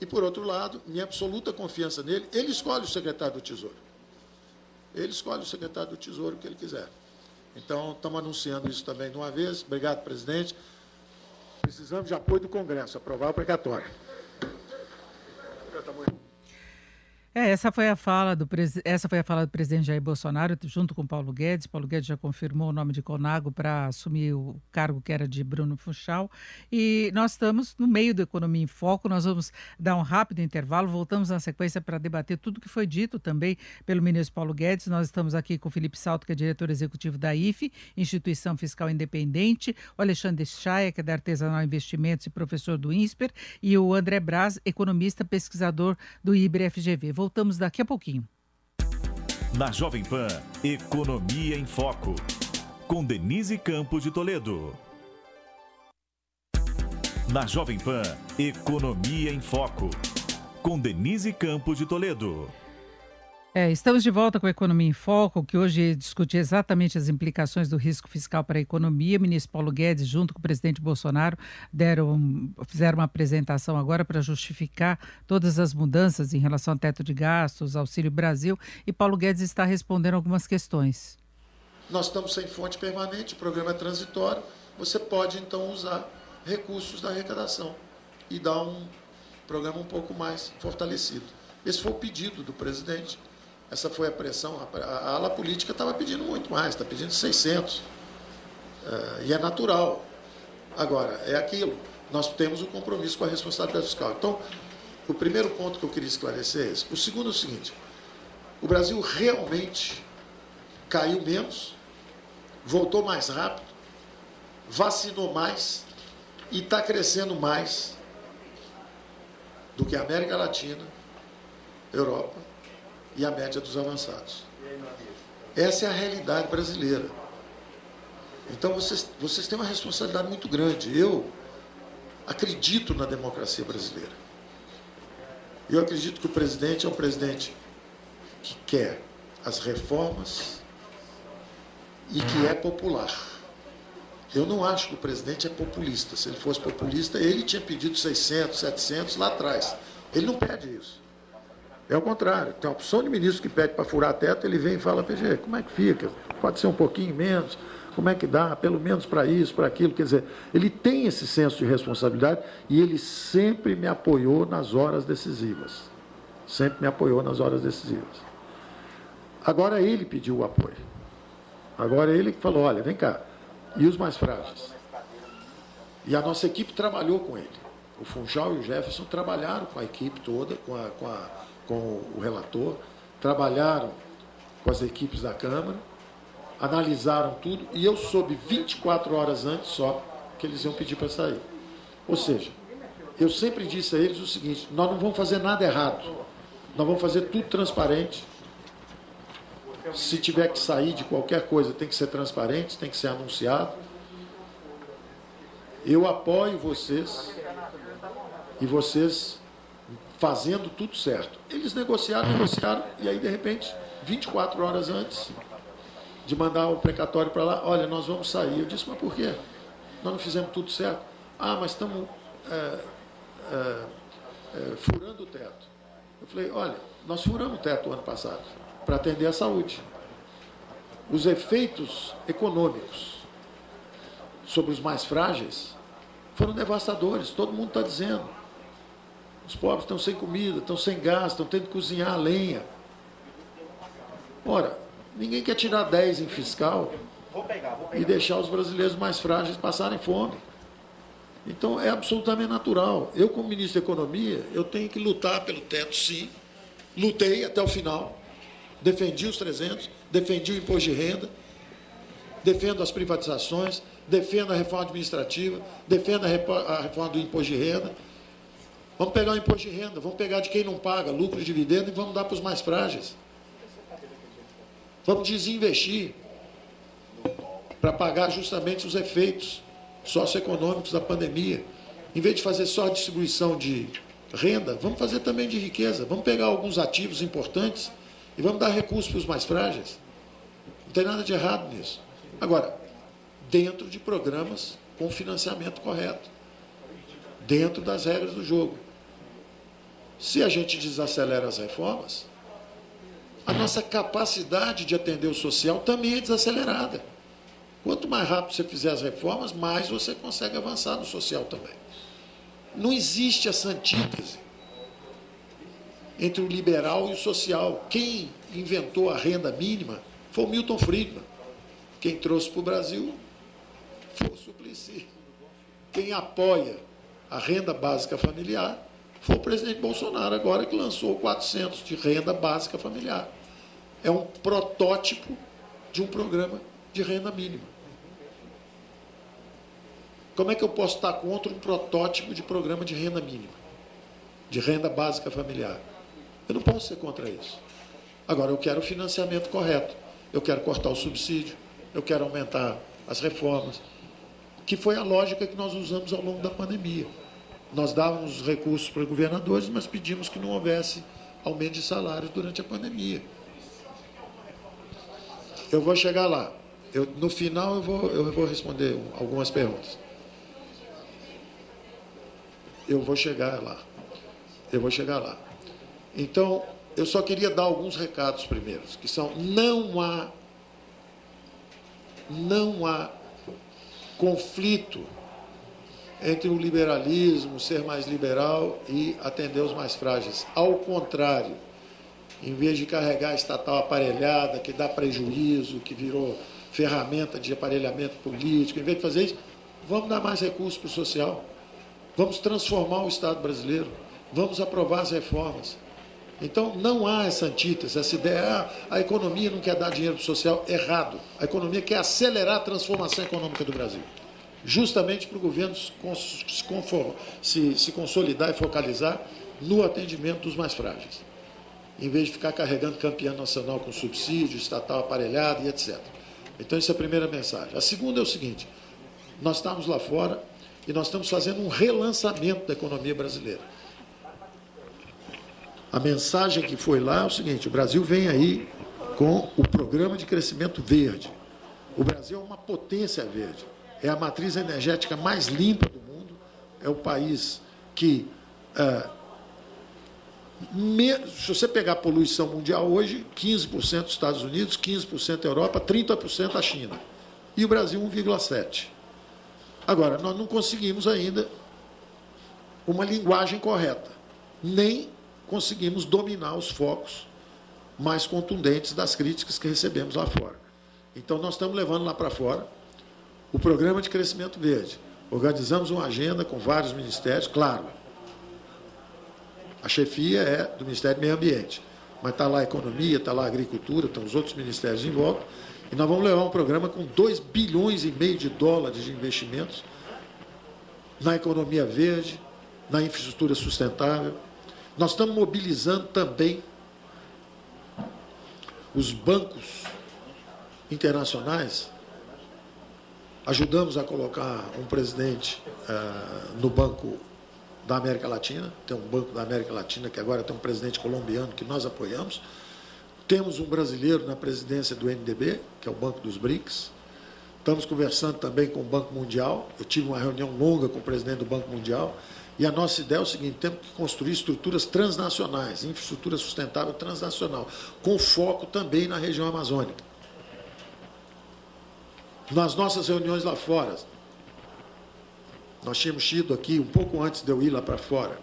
E, por outro lado, minha absoluta confiança nele, ele escolhe o secretário do Tesouro. Ele escolhe o secretário do Tesouro que ele quiser. Então, estamos anunciando isso também de uma vez. Obrigado, presidente. Precisamos de apoio do Congresso, aprovar o precatório. É, essa foi a fala do essa foi a fala do presidente Jair Bolsonaro junto com Paulo Guedes. Paulo Guedes já confirmou o nome de Conago para assumir o cargo que era de Bruno Funchal. E nós estamos no meio da economia em foco. Nós vamos dar um rápido intervalo. Voltamos na sequência para debater tudo que foi dito também pelo ministro Paulo Guedes. Nós estamos aqui com o Felipe Salto, que é diretor executivo da IFE, Instituição Fiscal Independente, o Alexandre Chaia, que é da Artesanal Investimentos e professor do INSPER, e o André Braz, economista pesquisador do IBRE-FGV. Voltamos daqui a pouquinho. Na Jovem Pan, Economia em Foco. Com Denise Campos de Toledo. Na Jovem Pan, Economia em Foco. Com Denise Campos de Toledo. É, estamos de volta com a Economia em Foco, que hoje discute exatamente as implicações do risco fiscal para a economia. O ministro Paulo Guedes, junto com o presidente Bolsonaro, deram, fizeram uma apresentação agora para justificar todas as mudanças em relação ao teto de gastos, Auxílio Brasil, e Paulo Guedes está respondendo algumas questões. Nós estamos sem fonte permanente, o programa é transitório, você pode então usar recursos da arrecadação e dar um programa um pouco mais fortalecido. Esse foi o pedido do presidente essa foi a pressão. A, ala política estava pedindo muito mais, está pedindo 600. Uh, eh, e é natural. Agora, é aquilo. Nós temos o compromisso com a responsabilidade fiscal. Então, o primeiro ponto que eu queria esclarecer é esse. O segundo é o seguinte: o Brasil realmente caiu menos, voltou mais rápido, vacinou mais e está crescendo mais do que a América Latina, Europa e a média dos avançados. Essa é a realidade brasileira. Então vocês, vocês têm uma responsabilidade muito grande. Eu acredito na democracia brasileira. Eu acredito que o presidente é um presidente que quer as reformas e que é popular. Eu não acho que o presidente é populista. Se ele fosse populista, ele tinha pedido 600, 700 lá atrás. Ele não pede isso. É o contrário. Tem uma opção de ministro que pede para furar teto, ele vem e fala, PG, como é que fica? Pode ser um pouquinho menos? Como é que dá? Pelo menos para isso, para aquilo. Quer dizer, ele tem esse senso de responsabilidade e ele sempre me apoiou nas horas decisivas. Sempre me apoiou nas horas decisivas. Agora ele pediu o apoio. Agora ele que falou, olha, vem cá. E os mais frágeis? E a nossa equipe trabalhou com ele. O Funchal e o Jefferson trabalharam com a equipe toda, com a, com a com o relator, trabalharam com as equipes da Câmara, analisaram tudo e eu soube 24 horas antes só que eles iam pedir para sair. Ou seja, eu sempre disse a eles o seguinte: nós não vamos fazer nada errado, nós vamos fazer tudo transparente. Se tiver que sair de qualquer coisa, tem que ser transparente, tem que ser anunciado. Eu apoio vocês e vocês fazendo tudo certo. Eles negociaram, negociaram, e aí, de repente, 24 horas antes de mandar o precatório para lá, olha, nós vamos sair. Eu disse, mas por quê? Nós não fizemos tudo certo. Ah, mas estamos é, é, é, furando o teto. Eu falei, olha, nós furamos o teto o ano passado para atender a saúde. Os efeitos econômicos sobre os mais frágeis foram devastadores, todo mundo está dizendo. Os pobres estão sem comida, estão sem gás, estão tendo que cozinhar a lenha. Ora, ninguém quer tirar 10 em fiscal vou pegar, vou pegar. e deixar os brasileiros mais frágeis passarem fome. Então é absolutamente natural. Eu, como ministro da Economia, eu tenho que lutar pelo teto, sim. Lutei até o final. Defendi os 300, defendi o imposto de renda, defendo as privatizações, defendo a reforma administrativa, defendo a reforma do imposto de renda Vamos pegar o imposto de renda, vamos pegar de quem não paga, lucro e dividendo, e vamos dar para os mais frágeis. Vamos desinvestir para pagar justamente os efeitos socioeconômicos da pandemia. Em vez de fazer só a distribuição de renda, vamos fazer também de riqueza. Vamos pegar alguns ativos importantes e vamos dar recursos para os mais frágeis. Não tem nada de errado nisso. Agora, dentro de programas com financiamento correto, dentro das regras do jogo. se a gente desacelera as reformas, a nossa capacidade de atender o social também é desacelerada. Quanto mais rápido você fizer as reformas, mais você consegue avançar no social também. Não existe essa antítese entre o liberal e o social. Quem inventou a renda mínima foi o Milton Friedman. Quem trouxe para o Brasil foi o Suplicy. Quem apoia a renda básica familiar foi o presidente Bolsonaro, agora que lançou 400 de renda básica familiar. É um protótipo de um programa de renda mínima. Como é que eu posso estar contra um protótipo de programa de renda mínima, de renda básica familiar? Eu não posso ser contra isso. Agora, eu quero o financiamento correto. Eu quero cortar o subsídio, eu quero aumentar as reformas, que foi a lógica que nós usamos ao longo da pandemia. Nós dávamos recursos para governadores, mas pedimos que não houvesse aumento de salários durante a pandemia. Eu vou chegar lá. Eu, no final eu vou, eu vou responder algumas perguntas. Eu vou chegar lá. Eu vou chegar lá. Então, eu só queria dar alguns recados primeiros, que são não há não há conflito entre o liberalismo, ser mais liberal e atender os mais frágeis. Ao contrário, em vez de carregar a estatal aparelhada, que dá prejuízo, que virou ferramenta de aparelhamento político, em vez de fazer isso, vamos dar mais recursos para o social. Vamos transformar o Estado brasileiro. Vamos aprovar as reformas. Então, não há essa antítese, essa ideia, ah, a economia não quer dar dinheiro para o social, errado. A economia quer acelerar a transformação econômica do Brasil, justamente para o governo se, se, se consolidar e focalizar no atendimento dos mais frágeis, em vez de ficar carregando campeão nacional com subsídio, estatal aparelhado e etc. Então, essa é a primeira mensagem. A segunda é o seguinte: nós estamos lá fora e nós estamos fazendo um relançamento da economia brasileira. A mensagem que foi lá é o seguinte: o Brasil vem aí com o programa de crescimento verde. O Brasil é uma potência verde. É a matriz energética mais limpa do mundo. É o país que. Me, se você pegar a poluição mundial hoje, 15% dos Estados Unidos, 15% da Europa, 30% da China. E o Brasil 1,7%. Agora, nós não conseguimos ainda uma linguagem correta, nem conseguimos dominar os focos mais contundentes das críticas que recebemos lá fora. Então, nós estamos levando lá para fora o programa de crescimento verde. Organizamos uma agenda com vários ministérios, claro. A chefia é do Ministério do Meio Ambiente, mas está lá a economia, está lá a agricultura, estão os outros ministérios em volta. E nós vamos levar um programa com 2 bilhões e meio de dólares de investimentos na economia verde, na infraestrutura sustentável, nós estamos mobilizando também os bancos internacionais. Ajudamos a colocar um presidente uh, no Banco da América Latina. Tem um Banco da América Latina que agora tem um presidente colombiano que nós apoiamos. Temos um brasileiro na presidência do NDB, que é o Banco dos BRICS. Estamos conversando também com o Banco Mundial. Eu tive uma reunião longa com o presidente do Banco Mundial e a nossa ideia é o seguinte: temos que construir estruturas transnacionais, infraestrutura sustentável transnacional, com foco também na região amazônica. Nas nossas reuniões lá fora, nós tínhamos tido aqui, um pouco antes de eu ir lá para fora,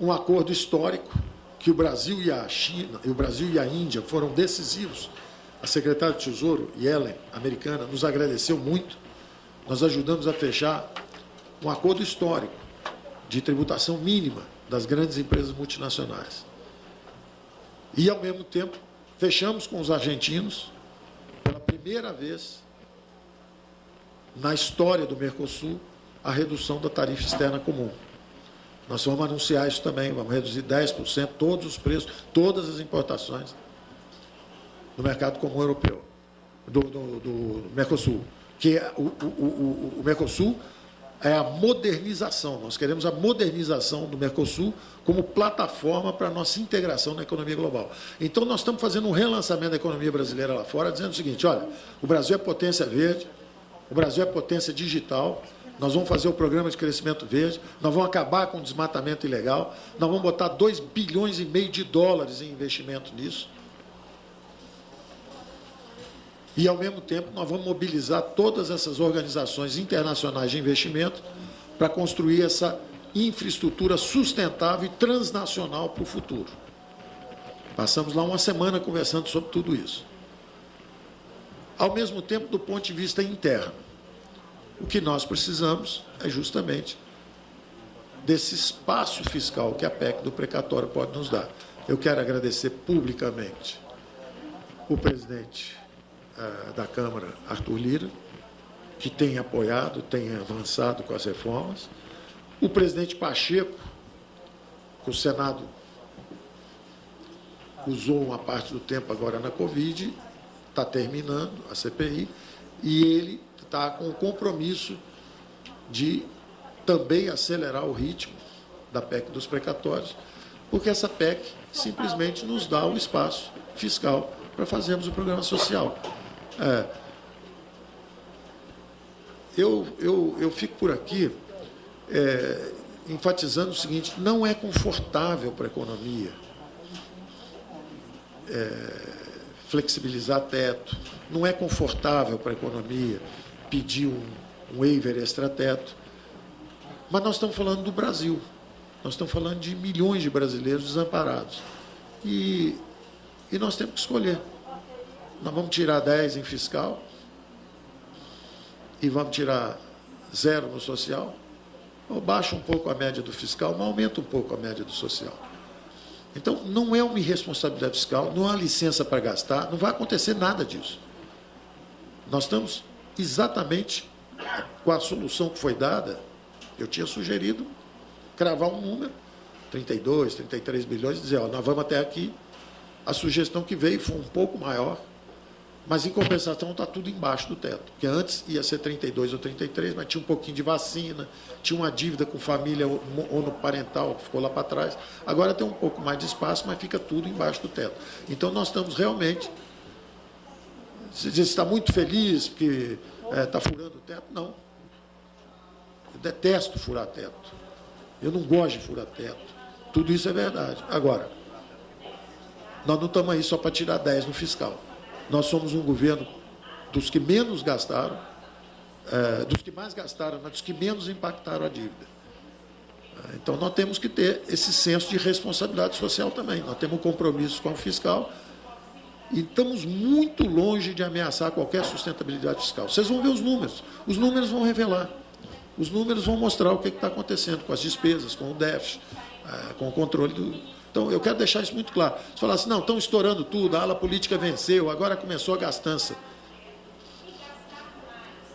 um acordo histórico que o Brasil e a China, e o Brasil e a Índia foram decisivos. A secretária de Tesouro, Yellen, americana, nos agradeceu muito. Nós ajudamos a fechar um acordo histórico de tributação mínima das grandes empresas multinacionais. E, ao mesmo tempo, fechamos com os argentinos, pela primeira vez na história do Mercosul, a redução da tarifa externa comum. Nós vamos anunciar isso também, vamos reduzir 10% todos os preços, todas as importações no mercado comum europeu, do, do, do Mercosul. Que é o, o, o, o Mercosul é a modernização. Nós queremos a modernização do Mercosul como plataforma para a nossa integração na economia global. Então, nós estamos fazendo um relançamento da economia brasileira lá fora, dizendo o seguinte: olha, o Brasil é potência verde, O Brasil é potência digital. Nós vamos fazer o programa de crescimento verde, nós vamos acabar com o desmatamento ilegal, nós vamos botar 2 bilhões e meio de dólares em investimento nisso. E, ao mesmo tempo, nós vamos mobilizar todas essas organizações internacionais de investimento para construir essa infraestrutura sustentável e transnacional para o futuro. Passamos lá uma semana conversando sobre tudo isso. Ao mesmo tempo, do ponto de vista interno, o que nós precisamos é justamente desse espaço fiscal que a PEC do precatório pode nos dar. Eu quero agradecer publicamente o presidente da Câmara, Arthur Lira, que tem apoiado, tem avançado com as reformas, o presidente Pacheco, que o Senado usou uma parte do tempo agora na Covid, está terminando a CPI, e ele está com o compromisso de também acelerar o ritmo da PEC dos precatórios, porque essa PEC simplesmente nos dá o espaço fiscal para fazermos o programa social. É, eu, eu, eu fico por aqui é, enfatizando o seguinte: não é confortável para a economia é, flexibilizar teto, não é confortável para a economia pedir um, um waiver extrateto. Mas nós estamos falando do Brasil, nós estamos falando de milhões de brasileiros desamparados. E, e nós temos que escolher. Nós vamos tirar 10 em fiscal e vamos tirar zero no social, ou baixa um pouco a média do fiscal, mas aumenta um pouco a média do social. Então, não é uma irresponsabilidade fiscal, não há licença para gastar, não vai acontecer nada disso. Nós estamos exatamente com a solução que foi dada. Eu tinha sugerido cravar um número, 32, 33 bilhões, e dizer, ó, nós vamos até aqui. A sugestão que veio foi um pouco maior, mas, em compensação, está tudo embaixo do teto. Porque antes ia ser 32 ou 33, mas tinha um pouquinho de vacina, tinha uma dívida com família parental que ficou lá para trás. Agora tem um pouco mais de espaço, mas fica tudo embaixo do teto. Então, nós estamos realmente. Você está muito feliz porque está é, furando o teto? Não. Eu detesto furar teto. Eu não gosto de furar teto. Tudo isso é verdade. Agora, nós não estamos aí só para tirar 10 no fiscal. Nós somos um governo dos que menos gastaram, é, dos que mais gastaram, mas dos que menos impactaram a dívida. É, então, nós temos que ter esse senso de responsabilidade social também. Nós temos um compromisso com o fiscal e estamos muito longe de ameaçar qualquer sustentabilidade fiscal. Vocês vão ver os números. Os números vão revelar. Os números vão mostrar o que está acontecendo com as despesas, com o déficit, é, com o controle do, então, eu quero deixar isso muito claro. Se falar assim, não, estão estourando tudo, a ala política venceu, agora começou a gastança.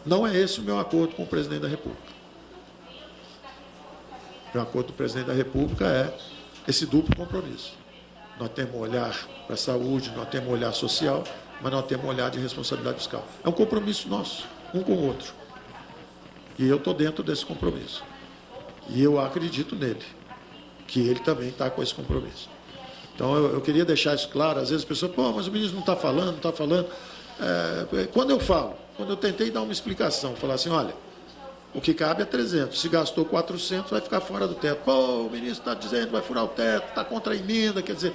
Não é esse o meu acordo com o presidente da República. O acordo com o presidente da República é esse duplo compromisso. Nós temos um olhar para a saúde, nós temos um olhar social, mas nós temos um olhar de responsabilidade fiscal. É um compromisso nosso, um com o outro. E eu estou dentro desse compromisso. E eu acredito nele que ele também está com esse compromisso. Então eu, eu, queria deixar isso claro. Às vezes as pessoas, pô, mas o ministro não está falando, não está falando. É, quando eu falo, quando eu tentei dar uma explicação, falar assim, olha, o que cabe é 300. Se gastou 400, vai ficar fora do teto. Pô, o ministro está dizendo vai furar o teto, está contra a emenda, quer dizer,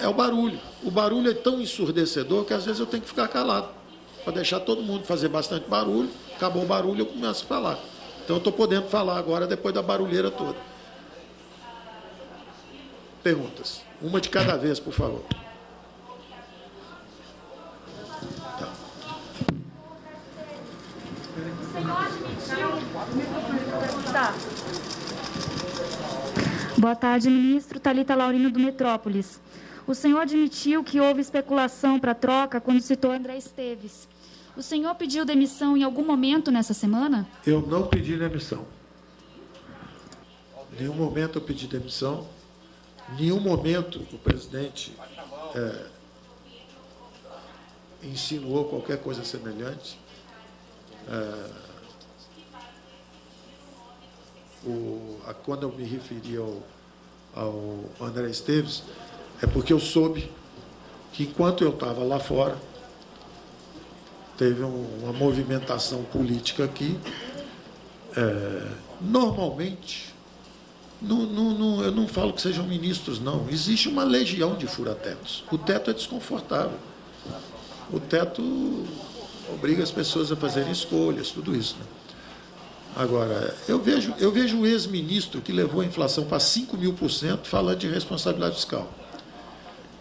é o barulho. O barulho é tão ensurdecedor que às vezes eu tenho que ficar calado para deixar todo mundo fazer bastante barulho. Acabou o barulho, eu começo a falar. Então eu estou podendo falar agora depois da barulheira toda perguntas. Uma de cada vez, por favor. Tá. Boa tarde, ministro. Talita Laurino do Metrópolis. O senhor admitiu que houve especulação para troca quando citou André Esteves. O senhor pediu demissão em algum momento nessa semana? Eu não pedi demissão. Em nenhum momento eu pedi demissão. Em nenhum momento o presidente é, insinuou qualquer coisa semelhante. É, o, a, quando eu me referi ao, ao André Esteves, é porque eu soube que enquanto eu estava lá fora, teve um, uma movimentação política aqui. É, normalmente, eu não falo que sejam ministros, não. Existe uma legião de furatetos. O teto é desconfortável. O teto obriga as pessoas a fazerem escolhas, tudo isso. Né? Agora, eu vejo, eu vejo o ex-ministro que levou a inflação para 5 mil por cento falando de responsabilidade fiscal.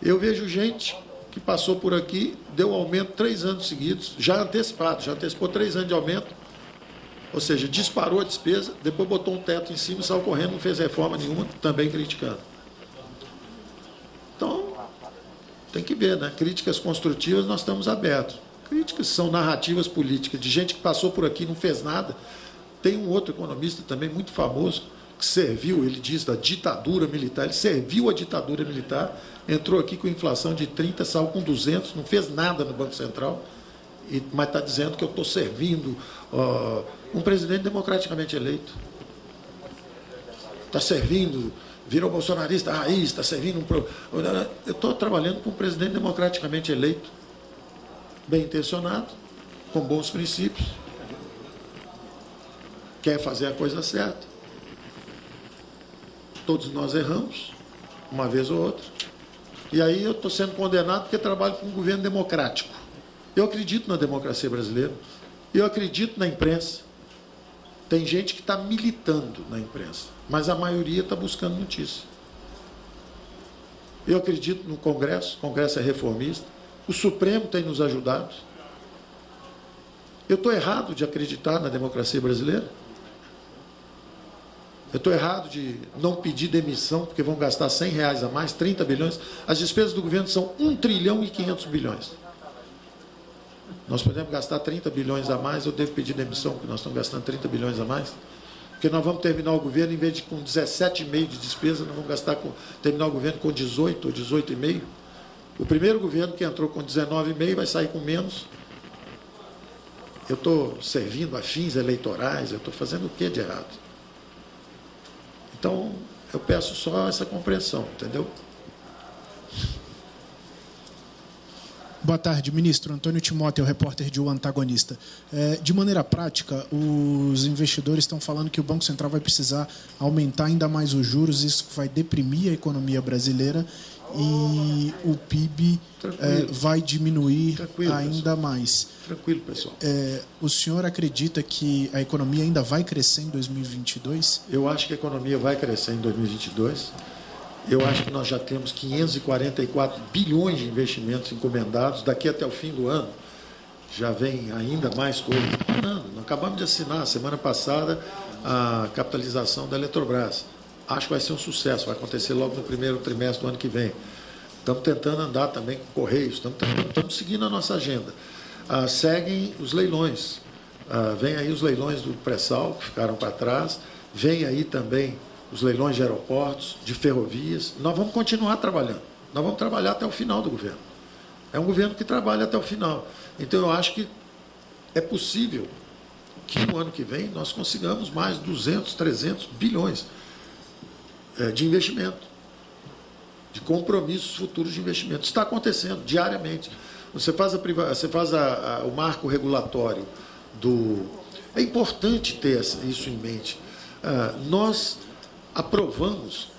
Eu vejo gente que passou por aqui, deu aumento três anos seguidos, já antecipado, já antecipou três anos de aumento, ou seja, disparou a despesa, depois botou um teto em cima e saiu correndo, não fez reforma nenhuma, também criticando. Então, tem que ver, né? Críticas construtivas nós estamos abertos. Críticas são narrativas políticas, de gente que passou por aqui e não fez nada. Tem um outro economista também muito famoso, que serviu, ele diz, da ditadura militar, ele serviu a ditadura militar, entrou aqui com inflação de 30, saiu com 200, não fez nada no Banco Central, mas está dizendo que eu estou servindo uh, um presidente democraticamente eleito. Está servindo, virou bolsonarista raiz, está servindo um. Eu estou trabalhando com um presidente democraticamente eleito, bem intencionado, com bons princípios, quer fazer a coisa certa. Todos nós erramos, uma vez ou outra. E aí eu estou sendo condenado porque trabalho com um governo democrático. Eu acredito na democracia brasileira. Eu acredito na imprensa. Tem gente que está militando na imprensa, mas a maioria está buscando notícia. Eu acredito no Congresso, o Congresso é reformista. O Supremo tem nos ajudado. Eu estou errado de acreditar na democracia brasileira? Eu estou errado de não pedir demissão, porque vão gastar 100 reais a mais, 30 bilhões. As despesas do governo são 1 trilhão e 500 bilhões. Nós podemos gastar 30 bilhões a mais, eu devo pedir demissão, porque nós estamos gastando 30 bilhões a mais. Porque nós vamos terminar o governo, em vez de com 17,5 de despesa, nós vamos gastar com, terminar o governo com 18 ou 18,5. O primeiro governo que entrou com 19,5 vai sair com menos. Eu estou servindo a fins eleitorais, eu estou fazendo o que de errado? Então, eu peço só essa compreensão, entendeu? Boa tarde, ministro. Antônio Timóteo, repórter de O Antagonista. É, de maneira prática, os investidores estão falando que o Banco Central vai precisar aumentar ainda mais os juros, isso vai deprimir a economia brasileira e o PIB é, vai diminuir Tranquilo, ainda pessoal. mais. Tranquilo, pessoal. É, o senhor acredita que a economia ainda vai crescer em 2022? Eu acho que a economia vai crescer em 2022. Eu acho que nós já temos 544 bilhões de investimentos encomendados daqui até o fim do ano. Já vem ainda mais coisas. Não, acabamos de assinar semana passada a capitalização da Eletrobras acho que vai ser um sucesso, vai acontecer logo no primeiro trimestre do ano que vem. Estamos tentando andar também com Correios, estamos, estamos seguindo a nossa agenda. Ah, seguem os leilões. Ah, vem aí os leilões do pré-sal, que ficaram para trás. Vem aí também os leilões de aeroportos, de ferrovias. Nós vamos continuar trabalhando. Nós vamos trabalhar até o final do governo. É um governo que trabalha até o final. Então, eu acho que é possível que no ano que vem nós consigamos mais 200, 300 bilhões. É, de investimento, de compromissos futuros de investimento. Está acontecendo diariamente. Você faz, a, você faz a, a, o marco regulatório do. É importante ter isso em mente. Ah, nós aprovamos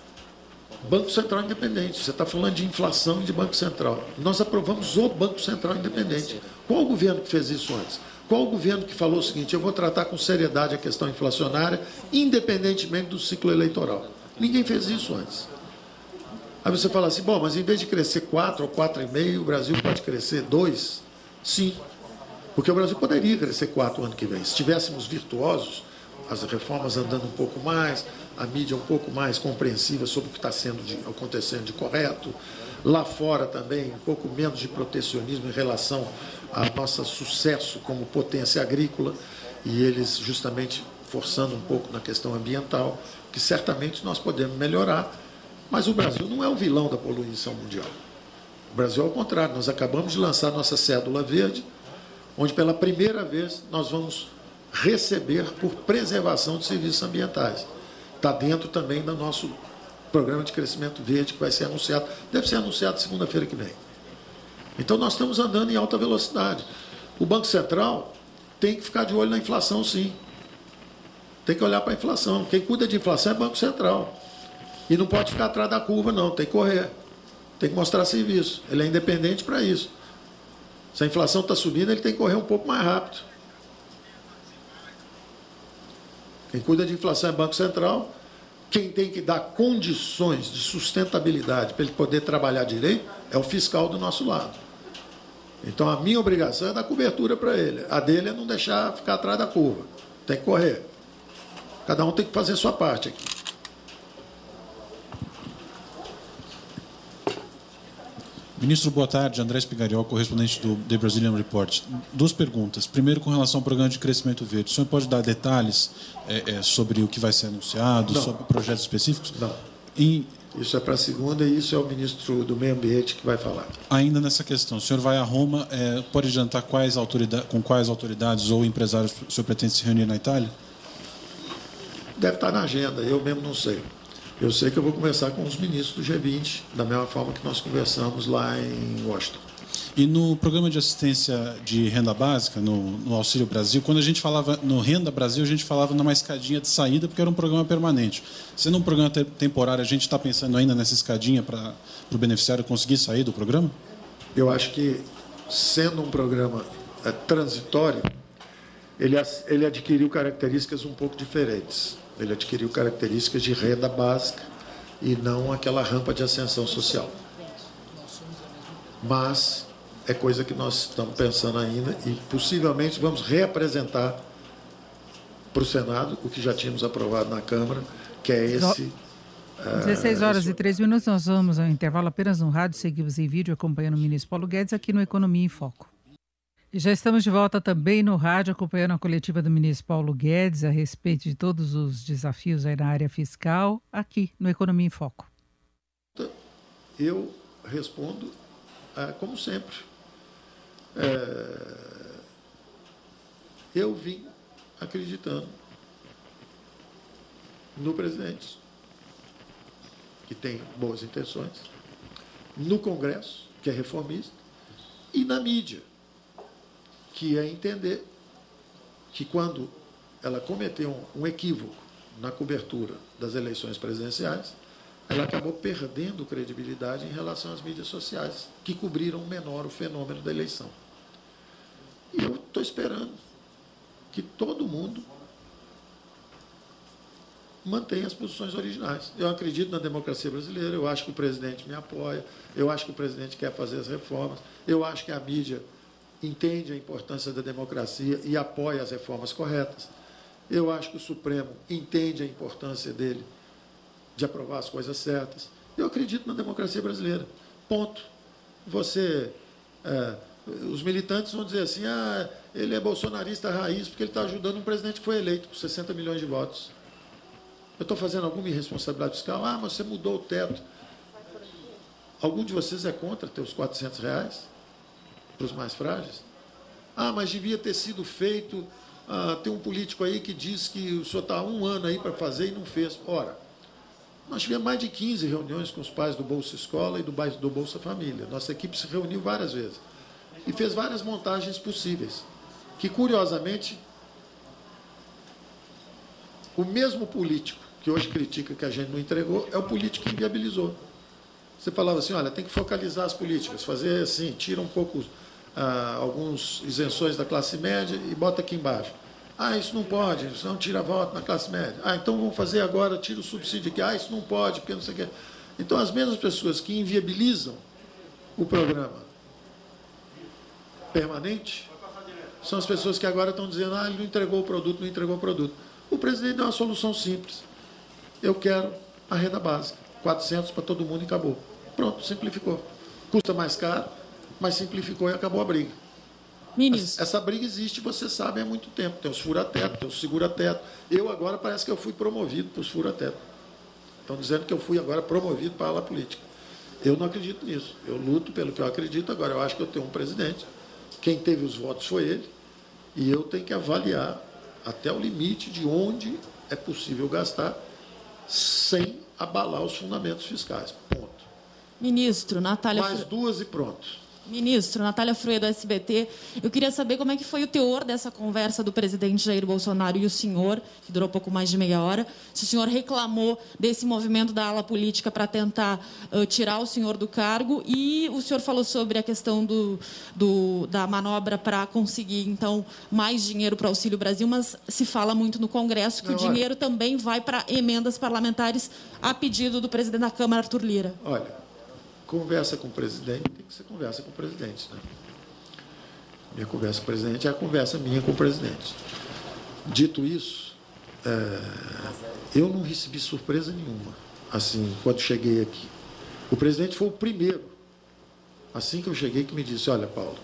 Banco Central Independente. Você está falando de inflação e de Banco Central. Nós aprovamos o Banco Central Independente. Qual o governo que fez isso antes? Qual o governo que falou o seguinte: eu vou tratar com seriedade a questão inflacionária, independentemente do ciclo eleitoral? Ninguém fez isso antes. Aí você fala assim, bom, mas em vez de crescer 4 ou 4,5, o Brasil pode crescer 2? Sim. Porque o Brasil poderia crescer 4 ano que vem. Se estivéssemos virtuosos, as reformas andando um pouco mais, a mídia um pouco mais compreensiva sobre o que está sendo de, acontecendo de correto, lá fora também um pouco menos de protecionismo em relação ao nosso sucesso como potência agrícola, e eles justamente forçando um pouco na questão ambiental que certamente nós podemos melhorar, mas o Brasil não é o vilão da poluição mundial. O Brasil, ao contrário, nós acabamos de lançar nossa cédula verde, onde pela primeira vez nós vamos receber por preservação de serviços ambientais. Está dentro também do nosso programa de crescimento verde que vai ser anunciado, deve ser anunciado segunda-feira que vem. Então nós estamos andando em alta velocidade. O Banco Central tem que ficar de olho na inflação, sim. Tem que olhar para a inflação. Quem cuida de inflação é Banco Central. E não pode ficar atrás da curva, não. Tem que correr. Tem que mostrar serviço. Ele é independente para isso. Se a inflação está subindo, ele tem que correr um pouco mais rápido. Quem cuida de inflação é Banco Central. Quem tem que dar condições de sustentabilidade para ele poder trabalhar direito é o fiscal do nosso lado. Então a minha obrigação é dar cobertura para ele. A dele é não deixar ficar atrás da curva. Tem que correr. Cada um tem que fazer a sua parte aqui. Ministro, boa tarde. André Spigariol, correspondente do The Brazilian Report. Duas perguntas. Primeiro, com relação ao programa de crescimento verde. O senhor pode dar detalhes é, é, sobre o que vai ser anunciado, Não. sobre projetos específicos? Não. E Isso é para a segunda e isso é o ministro do Meio Ambiente que vai falar. ainda nessa questão, o senhor vai a Roma, é, pode adiantar quais com quais autoridades ou empresários o senhor pretende se reunir na Itália? Deve estar na agenda, eu mesmo não sei. Eu sei que eu vou conversar com os ministros do G20, da mesma forma que nós conversamos lá em Washington. E no programa de assistência de renda básica, no, no Auxílio Brasil, quando a gente falava no Renda Brasil, a gente falava numa escadinha de saída, porque era um programa permanente. Sendo um programa te- temporário, a gente está pensando ainda nessa escadinha para o beneficiário conseguir sair do programa? Eu acho que, sendo um programa é, transitório, ele, ele adquiriu características um pouco diferentes. Ele adquiriu características de renda básica e não aquela rampa de ascensão social. Mas é coisa que nós estamos pensando ainda e possivelmente vamos reapresentar para o Senado o que já tínhamos aprovado na Câmara, que é esse. ah, 16 horas e 3 minutos, nós vamos ao intervalo apenas no rádio, seguimos em vídeo acompanhando o ministro Paulo Guedes aqui no Economia em Foco. E já estamos de volta também no rádio, acompanhando a coletiva do ministro Paulo Guedes a respeito de todos os desafios aí na área fiscal, aqui no Economia em Foco. Eu respondo ah, como sempre. É, eu vim acreditando no presidente, que tem boas intenções, no Congresso, que é reformista, e na mídia, que é entender que quando ela cometeu um, um equívoco na cobertura das eleições presidenciais, ela acabou perdendo credibilidade em relação às mídias sociais, que cobriram menor o fenômeno da eleição. E eu estou esperando que todo mundo mantenha as posições originais. Eu acredito na democracia brasileira, eu acho que o presidente me apoia, eu acho que o presidente quer fazer as reformas, eu acho que a mídia entende a importância da democracia e apoia as reformas corretas. Eu acho que o Supremo entende a importância dele de aprovar as coisas certas. Eu acredito na democracia brasileira. Ponto. Você. é, os militantes vão dizer assim: ah, ele é bolsonarista raiz porque ele está ajudando um presidente que foi eleito com 60 milhões de votos. Eu estou fazendo alguma irresponsabilidade fiscal? Ah, mas você mudou o teto. Algum de vocês é contra ter os 400 reais para os mais frágeis? Ah, mas devia ter sido feito. Ah, tem um político aí que diz que o senhor está um ano aí para fazer e não fez. Ora, nós tivemos mais de 15 reuniões com os pais do Bolsa Escola e do, do Bolsa Família. Nossa equipe se reuniu várias vezes e fez várias montagens possíveis, que curiosamente o mesmo político que hoje critica que a gente não entregou é o político que inviabilizou. Você falava assim, olha, tem que focalizar as políticas, fazer assim, tira um pouco ah, alguns isenções da classe média e bota aqui embaixo. Ah, isso não pode, isso não tira voto na classe média. Ah, então vamos fazer agora, tira o subsídio aqui. Ah, isso não pode, porque não sei o quê. Então, as mesmas pessoas que inviabilizam o programa permanente são as pessoas que agora estão dizendo, ah, ele não entregou o produto, não entregou o produto. O presidente deu uma solução simples. Eu quero a renda básica, 400 para todo mundo e acabou. Pronto, simplificou. Custa mais caro, mas simplificou e acabou a briga. Ministro. Essa briga existe, você sabe, há muito tempo. Tem os fura-teto, tem os segura-teto. Eu agora parece que eu fui promovido para os fura-teto. Estão dizendo que eu fui agora promovido para a ala política. Eu não acredito nisso. Eu luto pelo que eu acredito. Agora, eu acho que eu tenho um presidente. Quem teve os votos foi ele. E eu tenho que avaliar até o limite de onde é possível gastar sem abalar os fundamentos fiscais. Ponto. Ministro, Natália. Mais duas e pronto. Ministro, Natália Fruê, do SBT. Eu queria saber como é que foi o teor dessa conversa do presidente Jair Bolsonaro e o senhor, que durou pouco mais de meia hora. Se o senhor reclamou desse movimento da ala política para tentar uh, tirar o senhor do cargo. E o senhor falou sobre a questão do, do da manobra para conseguir, então, mais dinheiro para o Auxílio Brasil, mas se fala muito no Congresso que Não, o dinheiro olha... também vai para emendas parlamentares a pedido do presidente da Câmara, Arthur Lira. Olha, conversa com o presidente, tem que ser conversa com o presidente. Né? Minha conversa com o presidente é a conversa minha com o presidente. Dito isso, é, eu não recebi surpresa nenhuma, assim, quando cheguei aqui. O presidente foi o primeiro, assim que eu cheguei, que me disse, olha, Paulo,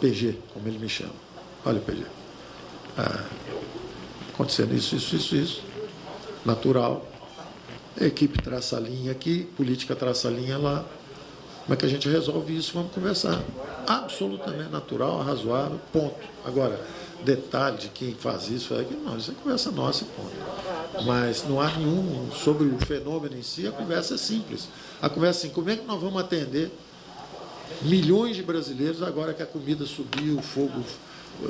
PG, como ele me chama. Olha, PG, é, acontecendo isso, isso, isso, isso, natural, equipe traça a linha aqui, política traça a linha lá. Como é que a gente resolve isso? Vamos conversar. Absolutamente natural, razoável, ponto. Agora, detalhe de quem faz isso, é que não, isso é conversa nossa, ponto. Mas não há nenhum sobre o fenômeno em si, a conversa é simples. A conversa é assim, como é que nós vamos atender milhões de brasileiros agora que a comida subiu, o fogo, eh,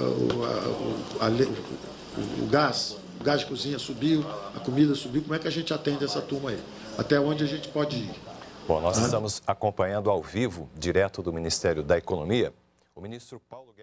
o, a, o, o gás o gás de cozinha subiu, a comida subiu, como é que a gente atende essa turma aí? Até onde a gente pode ir? Bom, nós estamos acompanhando ao vivo, direto do Ministério da Economia, o ministro Paulo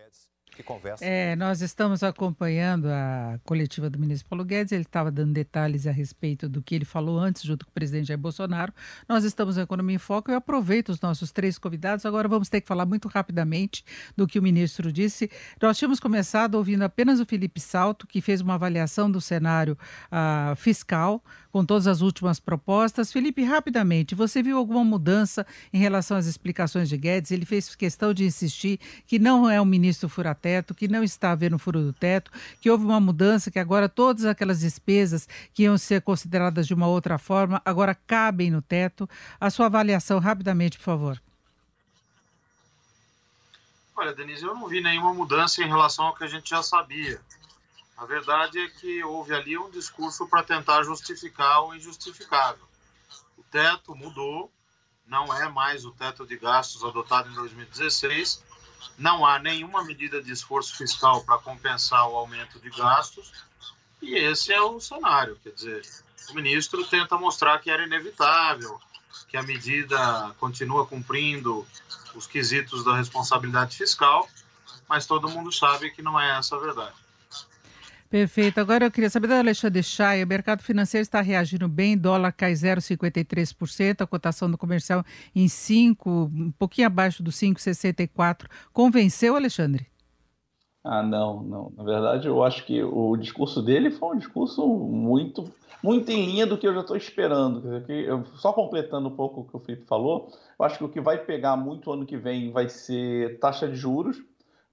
que conversa. É, nós estamos acompanhando a coletiva do ministro Paulo Guedes, ele estava dando detalhes a respeito do que ele falou antes, junto com o presidente Jair Bolsonaro. Nós estamos no Economia em Foco, eu aproveito os nossos três convidados, agora vamos ter que falar muito rapidamente do que o ministro disse. Nós tínhamos começado ouvindo apenas o Felipe Salto, que fez uma avaliação do cenário uh, fiscal, com todas as últimas propostas. Felipe, rapidamente, você viu alguma mudança em relação às explicações de Guedes? Ele fez questão de insistir que não é um ministro fura-teto, que não está havendo furo do teto, que houve uma mudança, que agora todas aquelas despesas que iam ser consideradas de uma outra forma, agora cabem no teto. A sua avaliação, rapidamente, por favor. Olha, Denise, eu não vi nenhuma mudança em relação ao que a gente já sabia. A verdade é que houve ali um discurso para tentar justificar o injustificável. O teto mudou, não é mais o teto de gastos adotado em 2016, não há nenhuma medida de esforço fiscal para compensar o aumento de gastos, e esse é o cenário. Quer dizer, o ministro tenta mostrar que era inevitável, que a medida continua cumprindo os quesitos da responsabilidade fiscal, mas todo mundo sabe que não é essa a verdade. Perfeito. Agora eu queria saber da Alexandre Chay, o mercado financeiro está reagindo bem, dólar cai 0,53%, a cotação do comercial em 5, um pouquinho abaixo do 5,64. Convenceu, Alexandre? Ah, não, não. Na verdade, eu acho que o discurso dele foi um discurso muito, muito em linha do que eu já estou esperando. só completando um pouco o que o Felipe falou, eu acho que o que vai pegar muito ano que vem vai ser taxa de juros,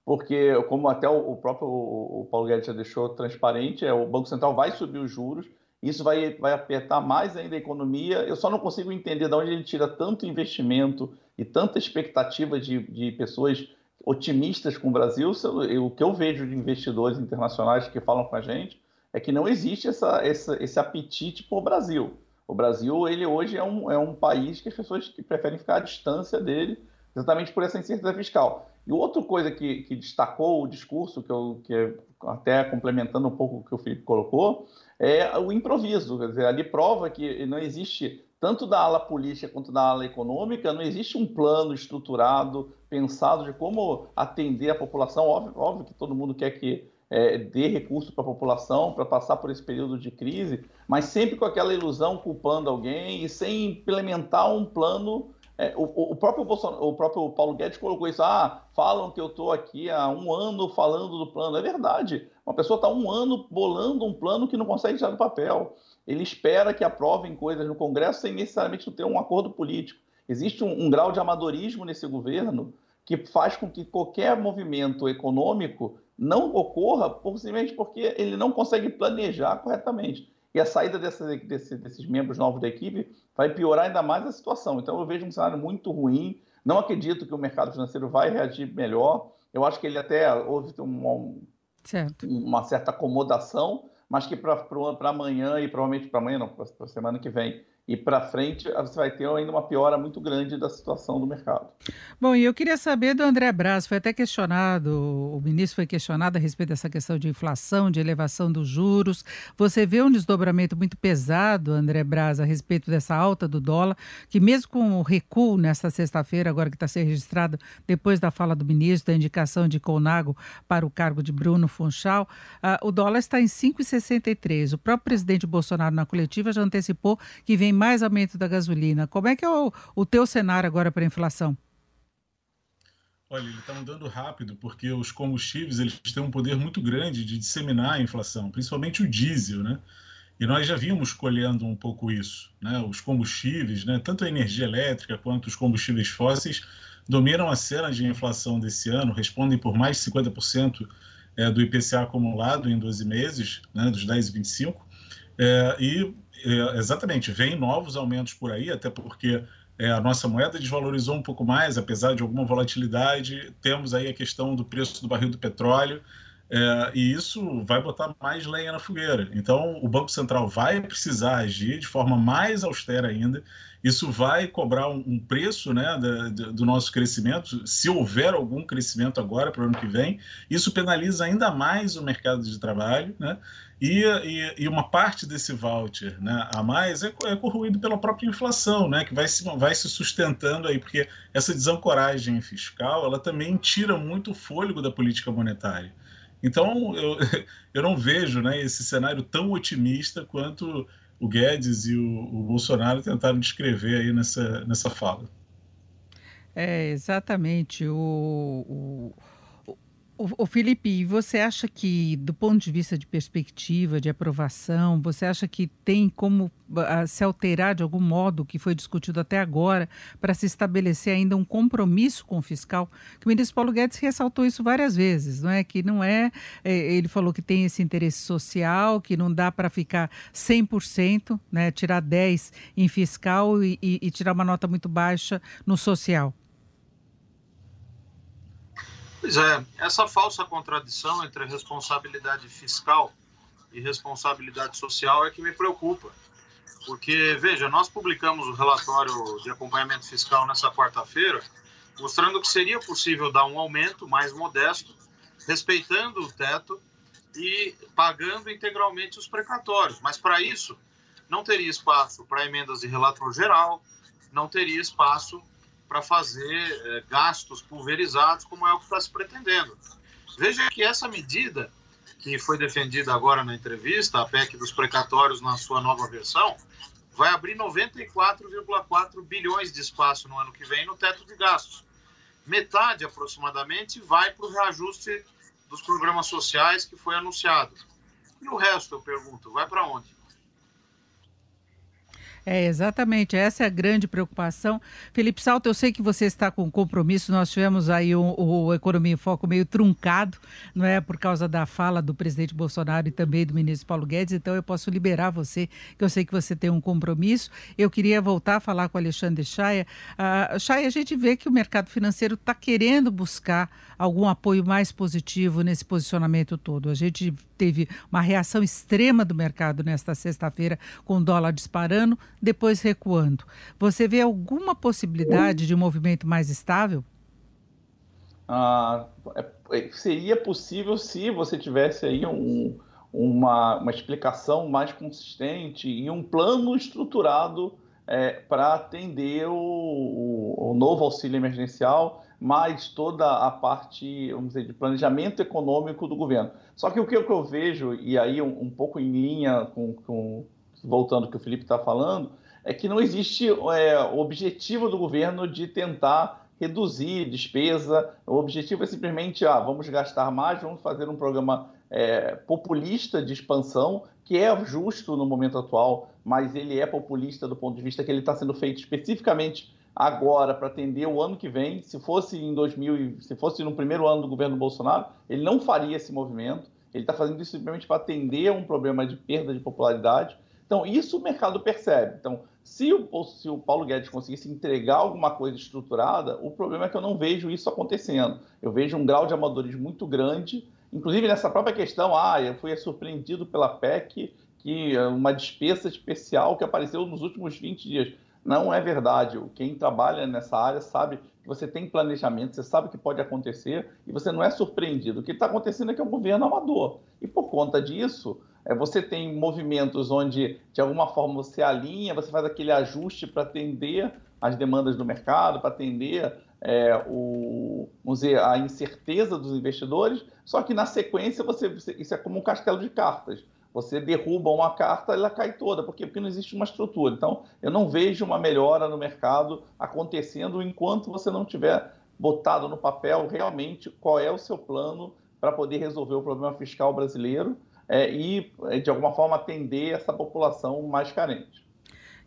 porque, como até o próprio o Paulo Guedes já deixou transparente, é, o Banco Central vai subir os juros, isso vai, vai apertar mais ainda a economia. Eu só não consigo entender de onde ele tira tanto investimento e tanta expectativa de, de pessoas otimistas com o Brasil. O que eu vejo de investidores internacionais que falam com a gente é que não existe essa, essa, esse apetite por Brasil. O Brasil, ele hoje é um, é um país que as pessoas que preferem ficar à distância dele, exatamente por essa incerteza fiscal. E outra coisa que, que destacou o discurso, que, eu, que é até complementando um pouco o que o Felipe colocou, é o improviso. Quer dizer, ali prova que não existe, tanto da ala política quanto da ala econômica, não existe um plano estruturado, pensado de como atender a população. Óbvio, óbvio que todo mundo quer que é, dê recurso para a população para passar por esse período de crise, mas sempre com aquela ilusão culpando alguém e sem implementar um plano é, o, o, próprio o próprio Paulo Guedes colocou isso. Ah, falam que eu estou aqui há um ano falando do plano. É verdade. Uma pessoa está um ano bolando um plano que não consegue tirar do papel. Ele espera que aprovem coisas no Congresso sem necessariamente ter um acordo político. Existe um, um grau de amadorismo nesse governo que faz com que qualquer movimento econômico não ocorra simplesmente porque ele não consegue planejar corretamente. E a saída desse, desse, desses membros novos da equipe vai piorar ainda mais a situação. Então eu vejo um cenário muito ruim. Não acredito que o mercado financeiro vai reagir melhor. Eu acho que ele até houve uma, uma certa acomodação, mas que para amanhã e provavelmente para amanhã, não, para a semana que vem, e para frente você vai ter ainda uma piora muito grande da situação do mercado. Bom, e eu queria saber do André Braz, foi até questionado, o ministro foi questionado a respeito dessa questão de inflação, de elevação dos juros. Você vê um desdobramento muito pesado, André Braz, a respeito dessa alta do dólar, que mesmo com o recuo nesta sexta-feira, agora que está sendo registrado depois da fala do ministro, da indicação de Colnago para o cargo de Bruno Funchal, uh, o dólar está em 5,63. O próprio presidente Bolsonaro na coletiva já antecipou que vem mais aumento da gasolina. Como é que é o, o teu cenário agora para a inflação? Olha, ele está mudando rápido porque os combustíveis eles têm um poder muito grande de disseminar a inflação, principalmente o diesel, né? E nós já vimos colhendo um pouco isso, né? Os combustíveis, né? Tanto a energia elétrica quanto os combustíveis fósseis dominam a cena de inflação desse ano, respondem por mais de 50% é, do IPCA acumulado em 12 meses, né? Dos 10,25. É, e é, exatamente, vem novos aumentos por aí, até porque é, a nossa moeda desvalorizou um pouco mais, apesar de alguma volatilidade. Temos aí a questão do preço do barril do petróleo, é, e isso vai botar mais lenha na fogueira. Então, o Banco Central vai precisar agir de forma mais austera ainda. Isso vai cobrar um, preço né, da, do nosso crescimento, se houver algum crescimento agora para o ano que vem. Isso penaliza ainda mais o mercado de trabalho. Né? E, e, e, uma parte desse voucher né, a mais é, é corroído pela própria inflação, né, que vai se, vai se sustentando aí, porque essa desancoragem fiscal ela também tira muito o fôlego da política monetária. Então, eu, eu não vejo né, esse cenário tão otimista quanto o Guedes e o, o Bolsonaro tentaram descrever aí nessa, nessa fala. É, exatamente. O, o o, Felipe, você acha que, do ponto de vista de perspectiva, de aprovação, você acha que tem como uh, se alterar de algum modo o que foi discutido até agora para se estabelecer ainda um compromisso com o fiscal? Que o ministro Paulo Guedes ressaltou isso várias vezes, não é? Que não é, é ele falou que tem esse interesse social, que não dá para ficar 100%, né, tirar 10 em fiscal e, e, e tirar uma nota muito baixa no social. Pois é, essa falsa contradição entre responsabilidade fiscal e responsabilidade social é que me preocupa. Porque, veja, nós publicamos o relatório de acompanhamento fiscal nessa quarta-feira, mostrando que seria possível dar um aumento mais modesto, respeitando o teto e pagando integralmente os precatórios. Mas, para isso, não teria espaço para emendas de relator geral, não teria espaço para fazer é, gastos pulverizados, como é o que está se pretendendo. Veja que essa medida, que foi defendida agora na entrevista, a PEC dos precatórios na sua nova versão, vai abrir 94,4 bilhões de espaço no ano que vem no teto de gastos. Metade, aproximadamente, vai para o reajuste dos programas sociais que foi anunciado. E o resto, eu pergunto, vai para onde? É, exatamente, essa é a grande preocupação. Felipe Salto, eu sei que você está com compromisso, nós tivemos aí o, o Economia em Foco meio truncado, não é, por causa da fala do presidente Bolsonaro e também do ministro Paulo Guedes, então eu posso liberar você, que eu sei que você tem um compromisso. Eu queria voltar a falar com o Alexandre Chaia. Uh, Chaia, a gente vê que o mercado financeiro está querendo buscar algum apoio mais positivo nesse posicionamento todo. A gente teve uma reação extrema do mercado nesta sexta-feira, com o dólar disparando, depois recuando. Você vê alguma possibilidade de um movimento mais estável? Ah, é, é, seria possível se você tivesse aí um, uma, uma explicação mais consistente e um plano estruturado é, para atender o, o, o, novo auxílio emergencial, mais toda a parte, vamos dizer, de planejamento econômico do governo. Só que o que eu vejo, e aí um, um pouco em linha com, com voltando ao que o Felipe está falando, é que não existe é, objetivo do governo de tentar reduzir despesa. O objetivo é simplesmente, ah, vamos gastar mais, vamos fazer um programa é, populista de expansão, que é justo no momento atual, mas ele é populista do ponto de vista que ele está sendo feito especificamente agora para atender o ano que vem. Se fosse em 2000, se fosse no primeiro ano do governo Bolsonaro, ele não faria esse movimento. Ele está fazendo isso simplesmente para atender um problema de perda de popularidade. Então, isso o mercado percebe. Então, se o, se o Paulo Guedes conseguisse entregar alguma coisa estruturada, o problema é que eu não vejo isso acontecendo. Eu vejo um grau de amadorismo muito grande, inclusive nessa própria questão, ah, eu fui surpreendido pela PEC que é uma despesa especial que apareceu nos últimos 20 dias. Não é verdade. Quem trabalha nessa área sabe que você tem planejamento, você sabe o que pode acontecer e você não é surpreendido. O que está acontecendo é que é um governo amador. E por conta disso, você tem movimentos onde, de alguma forma, você alinha, você faz aquele ajuste para atender as demandas do mercado, para atender é, o, vamos dizer, a incerteza dos investidores, só que na sequência você, isso é como um castelo de cartas. Você derruba uma carta, ela cai toda, porque, porque não existe uma estrutura. Então, eu não vejo uma melhora no mercado acontecendo enquanto você não tiver botado no papel realmente qual é o seu plano para poder resolver o problema fiscal brasileiro é, e, de alguma forma, atender essa população mais carente.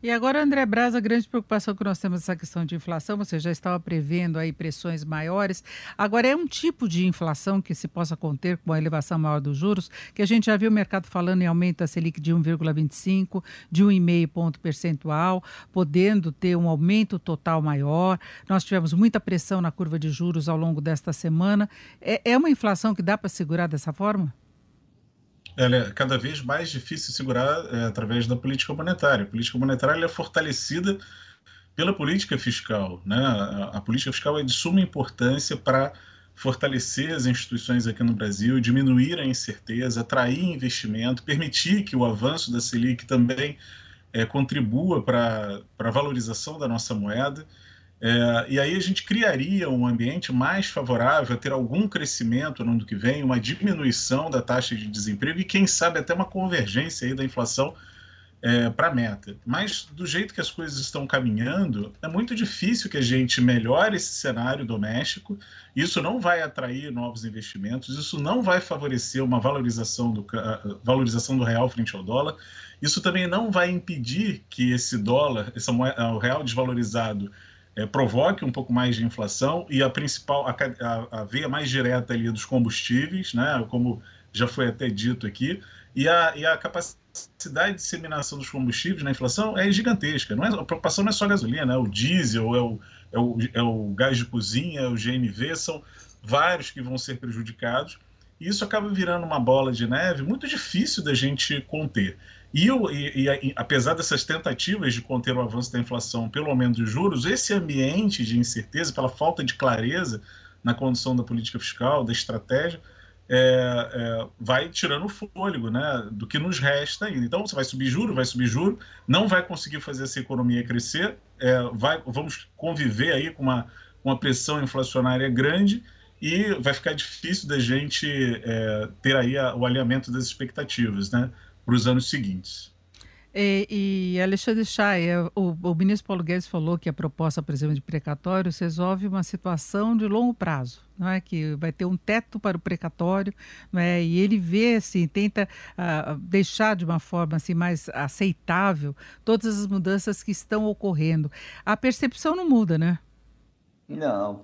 E agora, André Braz, a grande preocupação que nós temos essa questão de inflação, você já estava prevendo aí pressões maiores. Agora, é um tipo de inflação que se possa conter com a elevação maior dos juros, que a gente já viu o mercado falando em aumento da Selic de 1,25, de 1,5 ponto percentual, podendo ter um aumento total maior. Nós tivemos muita pressão na curva de juros ao longo desta semana. É, é uma inflação que dá para segurar dessa forma? Ela é cada vez mais difícil segurar é, através da política monetária. A política monetária é fortalecida pela política fiscal. Né? A, a, política fiscal é de suma importância para fortalecer as instituições aqui no Brasil, diminuir a incerteza, atrair investimento, permitir que o avanço da Selic também é, contribua para a valorização da nossa moeda. É, e aí a gente criaria um ambiente mais favorável a ter algum crescimento no ano que vem, uma diminuição da taxa de desemprego e, quem sabe, até uma convergência aí da inflação é, para a meta. Mas, do jeito que as coisas estão caminhando, é muito difícil que a gente melhore esse cenário doméstico. Isso não vai atrair novos investimentos, isso não vai favorecer uma valorização do, valorização do real frente ao dólar. Isso também não vai impedir que esse dólar, essa moeda, o real desvalorizado, é, provoque um pouco mais de inflação e a principal, a, a, a, veia mais direta ali dos combustíveis, né, como já foi até dito aqui, e a, e a capacidade de disseminação dos combustíveis na inflação é gigantesca. Não é, a preocupação não é só a gasolina, é o diesel, é o, é o, é o gás de cozinha, é o GNV, são vários que vão ser prejudicados, e isso acaba virando uma bola de neve muito difícil da gente conter. E, e, e, apesar dessas tentativas de conter o avanço da inflação pelo aumento dos juros, esse ambiente de incerteza, pela falta de clareza na condução da política fiscal, da estratégia, é, é, vai tirando o fôlego né, do que nos resta ainda. Então, você vai subir juro, vai subir juro, não vai conseguir fazer essa economia crescer, é, vai, vamos conviver aí com uma, uma pressão inflacionária grande e vai ficar difícil da gente é, ter aí a, o alinhamento das expectativas, né? para os anos seguintes. E, e Alexandre Chay, é, o, o, ministro Paulo Guedes falou que a proposta, por exemplo, de precatórios resolve uma situação de longo prazo, não é? que vai ter um teto para o precatório, não é? e ele vê, assim, tenta uh, deixar de uma forma assim, mais aceitável todas as mudanças que estão ocorrendo. A percepção não muda, né? Não,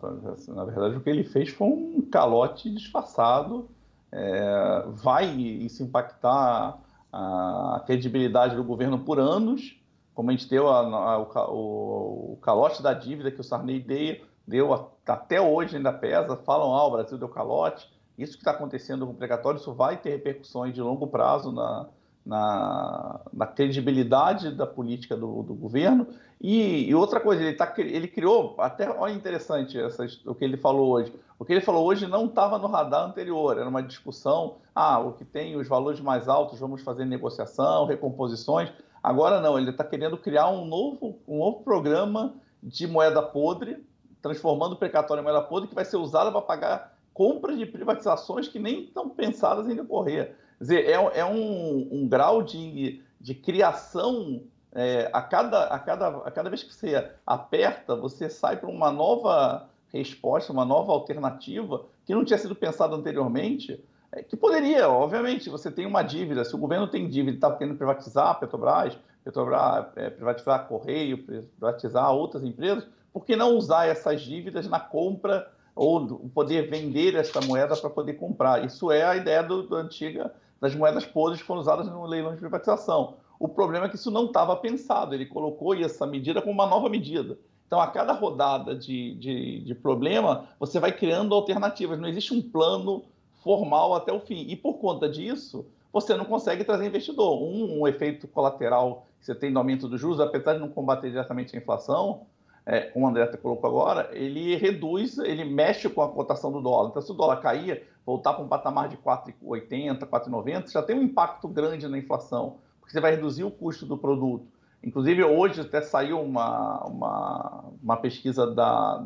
na verdade o que ele fez foi um calote disfarçado, é, vai isso impactar a credibilidade do governo por anos, como a gente deu a, a, o, o, calote da dívida que o Sarney deu, deu até hoje ainda pesa, falam, ah, o Brasil deu calote, isso que está acontecendo com o precatório, isso vai ter repercussões de longo prazo na, na, na credibilidade da política do, do governo. E, e, outra coisa, ele, tá, ele criou, até olha interessante essas, o que ele falou hoje. O que ele falou hoje não estava no radar anterior, era uma discussão, ah, o que tem os valores mais altos, vamos fazer negociação, recomposições. Agora não, ele está querendo criar um novo, um novo programa de moeda podre, transformando o precatório em moeda podre, que vai ser usado para pagar compras de privatizações que nem estão pensadas em decorrer. Quer dizer, é, é um, um, grau de, de criação. É, a, cada, a, cada, a cada vez que você aperta, você sai para uma nova resposta, uma nova alternativa que não tinha sido pensada anteriormente, é, que poderia, obviamente, você tem uma dívida, se o governo tem dívida e está querendo privatizar a Petrobras, Petrobras é, privatizar a Correio, privatizar outras empresas, por que não usar essas dívidas na compra ou poder vender essa moeda para poder comprar? Isso é a ideia do, do antiga das moedas podres foram usadas no leilão de privatização. O problema é que isso não estava pensado, ele colocou essa medida como uma nova medida. Então, a cada rodada de, de, de, problema, você vai criando alternativas, não existe um plano formal até o fim. E por conta disso, você não consegue trazer investidor. Um, um efeito colateral que você tem no aumento dos juros, apesar de não combater diretamente a inflação, é, como o André colocou agora, ele reduz, ele mexe com a cotação do dólar. Então, se o dólar cair, voltar para um patamar de 4,80, 4,90, já tem um impacto grande na inflação, porque você vai reduzir o custo do produto. Inclusive, hoje até saiu uma, uma, uma pesquisa da,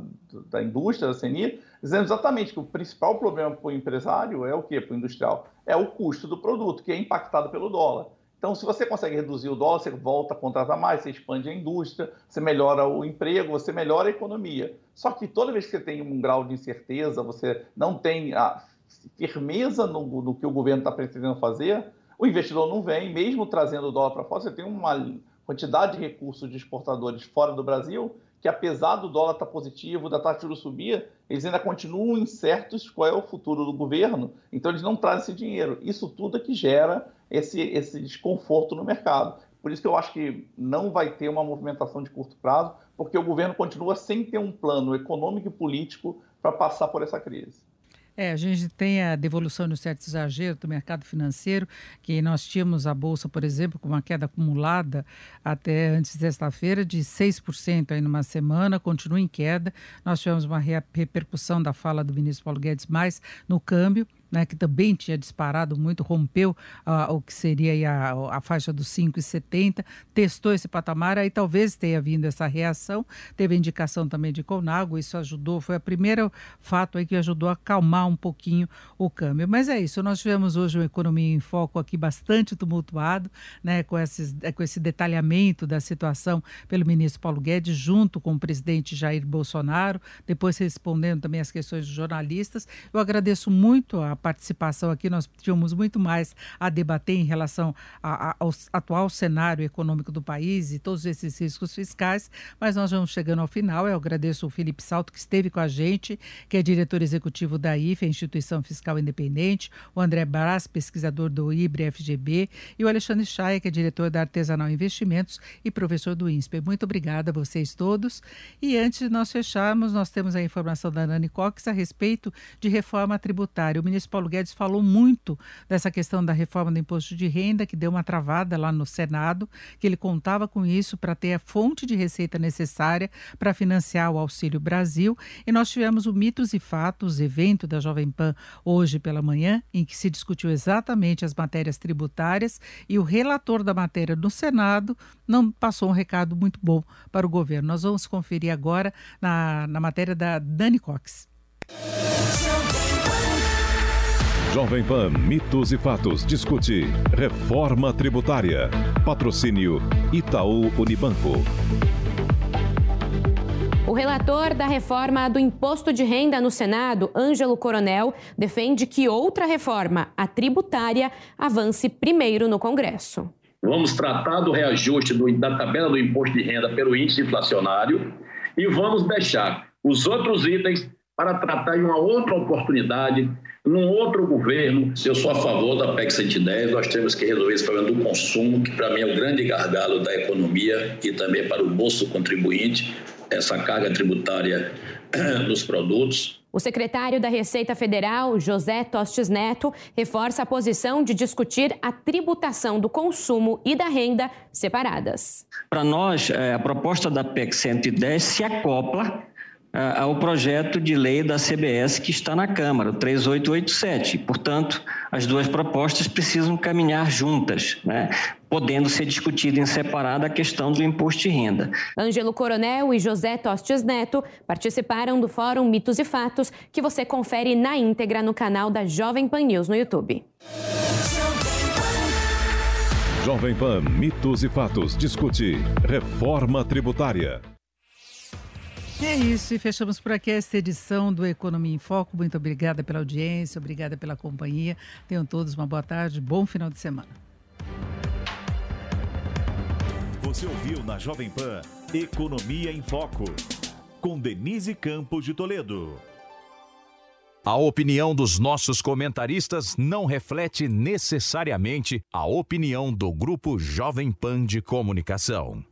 da indústria, da CNI, dizendo exatamente que o principal problema para o empresário é o quê? Para o industrial? É o custo do produto, que é impactado pelo dólar. Então, se você consegue reduzir o dólar, você volta a contratar mais, você expande a indústria, você melhora o emprego, você melhora a economia. Só que toda vez que você tem um grau de incerteza, você não tem a firmeza no, no que o governo está pretendendo fazer, o investidor não vem, mesmo trazendo o dólar para fora, você tem uma quantidade de recursos de exportadores fora do Brasil, que apesar do dólar estar tá positivo, da taxa de juros subir, eles ainda continuam incertos qual é o futuro do governo, então eles não trazem esse dinheiro. Isso tudo é que gera esse, esse desconforto no mercado. Por isso que eu acho que não vai ter uma movimentação de curto prazo, porque o governo continua sem ter um plano econômico e político para passar por essa crise. É, a gente tem a devolução de um certo exagero do mercado financeiro, que nós tínhamos a Bolsa, por exemplo, com uma queda acumulada até antes desta-feira de 6% aí numa semana, continua em queda. Nós tivemos uma repercussão da fala do ministro Paulo Guedes mais no câmbio, né, que também tinha disparado muito, rompeu uh, o que seria a, a faixa dos 5,70, testou esse patamar, aí talvez tenha vindo essa reação, teve indicação também de Conago, isso ajudou, foi o primeiro fato aí que ajudou a acalmar um pouquinho o câmbio. Mas é isso, nós tivemos hoje uma economia em foco aqui bastante tumultuado, né, com, esses, com esse detalhamento da situação pelo ministro Paulo Guedes, junto com o presidente Jair Bolsonaro, depois respondendo também as questões dos jornalistas. Eu agradeço muito a participação aqui, nós tínhamos muito mais a debater em relação a, a, ao atual cenário econômico do país e todos esses riscos fiscais, mas nós vamos chegando ao final. Eu agradeço o Felipe Salto, que esteve com a gente, que é diretor executivo da IFE, Instituição Fiscal Independente, o André Brás, pesquisador do IBRE FGB, e o Alexandre Chaia, que é diretor da Artesanal Investimentos e professor do INSPER. Muito obrigada a vocês todos. E antes de nós fecharmos, nós temos a informação da Nani Cox a respeito de reforma tributária. O ministro Paulo Guedes falou muito dessa questão da reforma do imposto de renda, que deu uma travada lá no Senado, que ele contava com isso para ter a fonte de receita necessária para financiar o Auxílio Brasil. E nós tivemos o Mitos e Fatos, evento da Jovem Pan hoje pela manhã, em que se discutiu exatamente as matérias tributárias e o relator da matéria no Senado não passou um recado muito bom para o governo. Nós vamos conferir agora na, na matéria da Dani Cox. Jovem Pan Mitos e Fatos discute reforma tributária. Patrocínio Itaú Unibanco. O relator da reforma do imposto de renda no Senado, Ângelo Coronel, defende que outra reforma, a tributária, avance primeiro no Congresso. Vamos tratar do reajuste do, da tabela do imposto de renda pelo índice inflacionário e vamos deixar os outros itens para tratar em uma outra oportunidade num outro governo, eu sou a favor da PEC 110, nós temos que resolver esse problema do consumo, que para mim é o grande gargalo da economia e também para o bolso contribuinte, essa carga tributária dos produtos. O secretário da Receita Federal, José Tostes Neto, reforça a posição de discutir a tributação do consumo e da renda separadas. Para nós, é, a proposta da PEC 110 se acopla ao projeto de lei da CBS que está na Câmara, o 3887. Portanto, as duas propostas precisam caminhar juntas, né? podendo ser discutida em separado a questão do imposto de renda. Ângelo Coronel e José Tostes Neto participaram do Fórum Mitos e Fatos, que você confere na íntegra no canal da Jovem Pan News no YouTube. Jovem Pan Mitos e Fatos discute reforma tributária. E é isso, e fechamos por aqui esta edição do Economia em Foco. Muito obrigada pela audiência, obrigada pela companhia. Tenham todos uma boa tarde, bom final de semana. Você ouviu na Jovem Pan Economia em Foco, com Denise Campos de Toledo. A opinião dos nossos comentaristas não reflete necessariamente a opinião do Grupo Jovem Pan de Comunicação.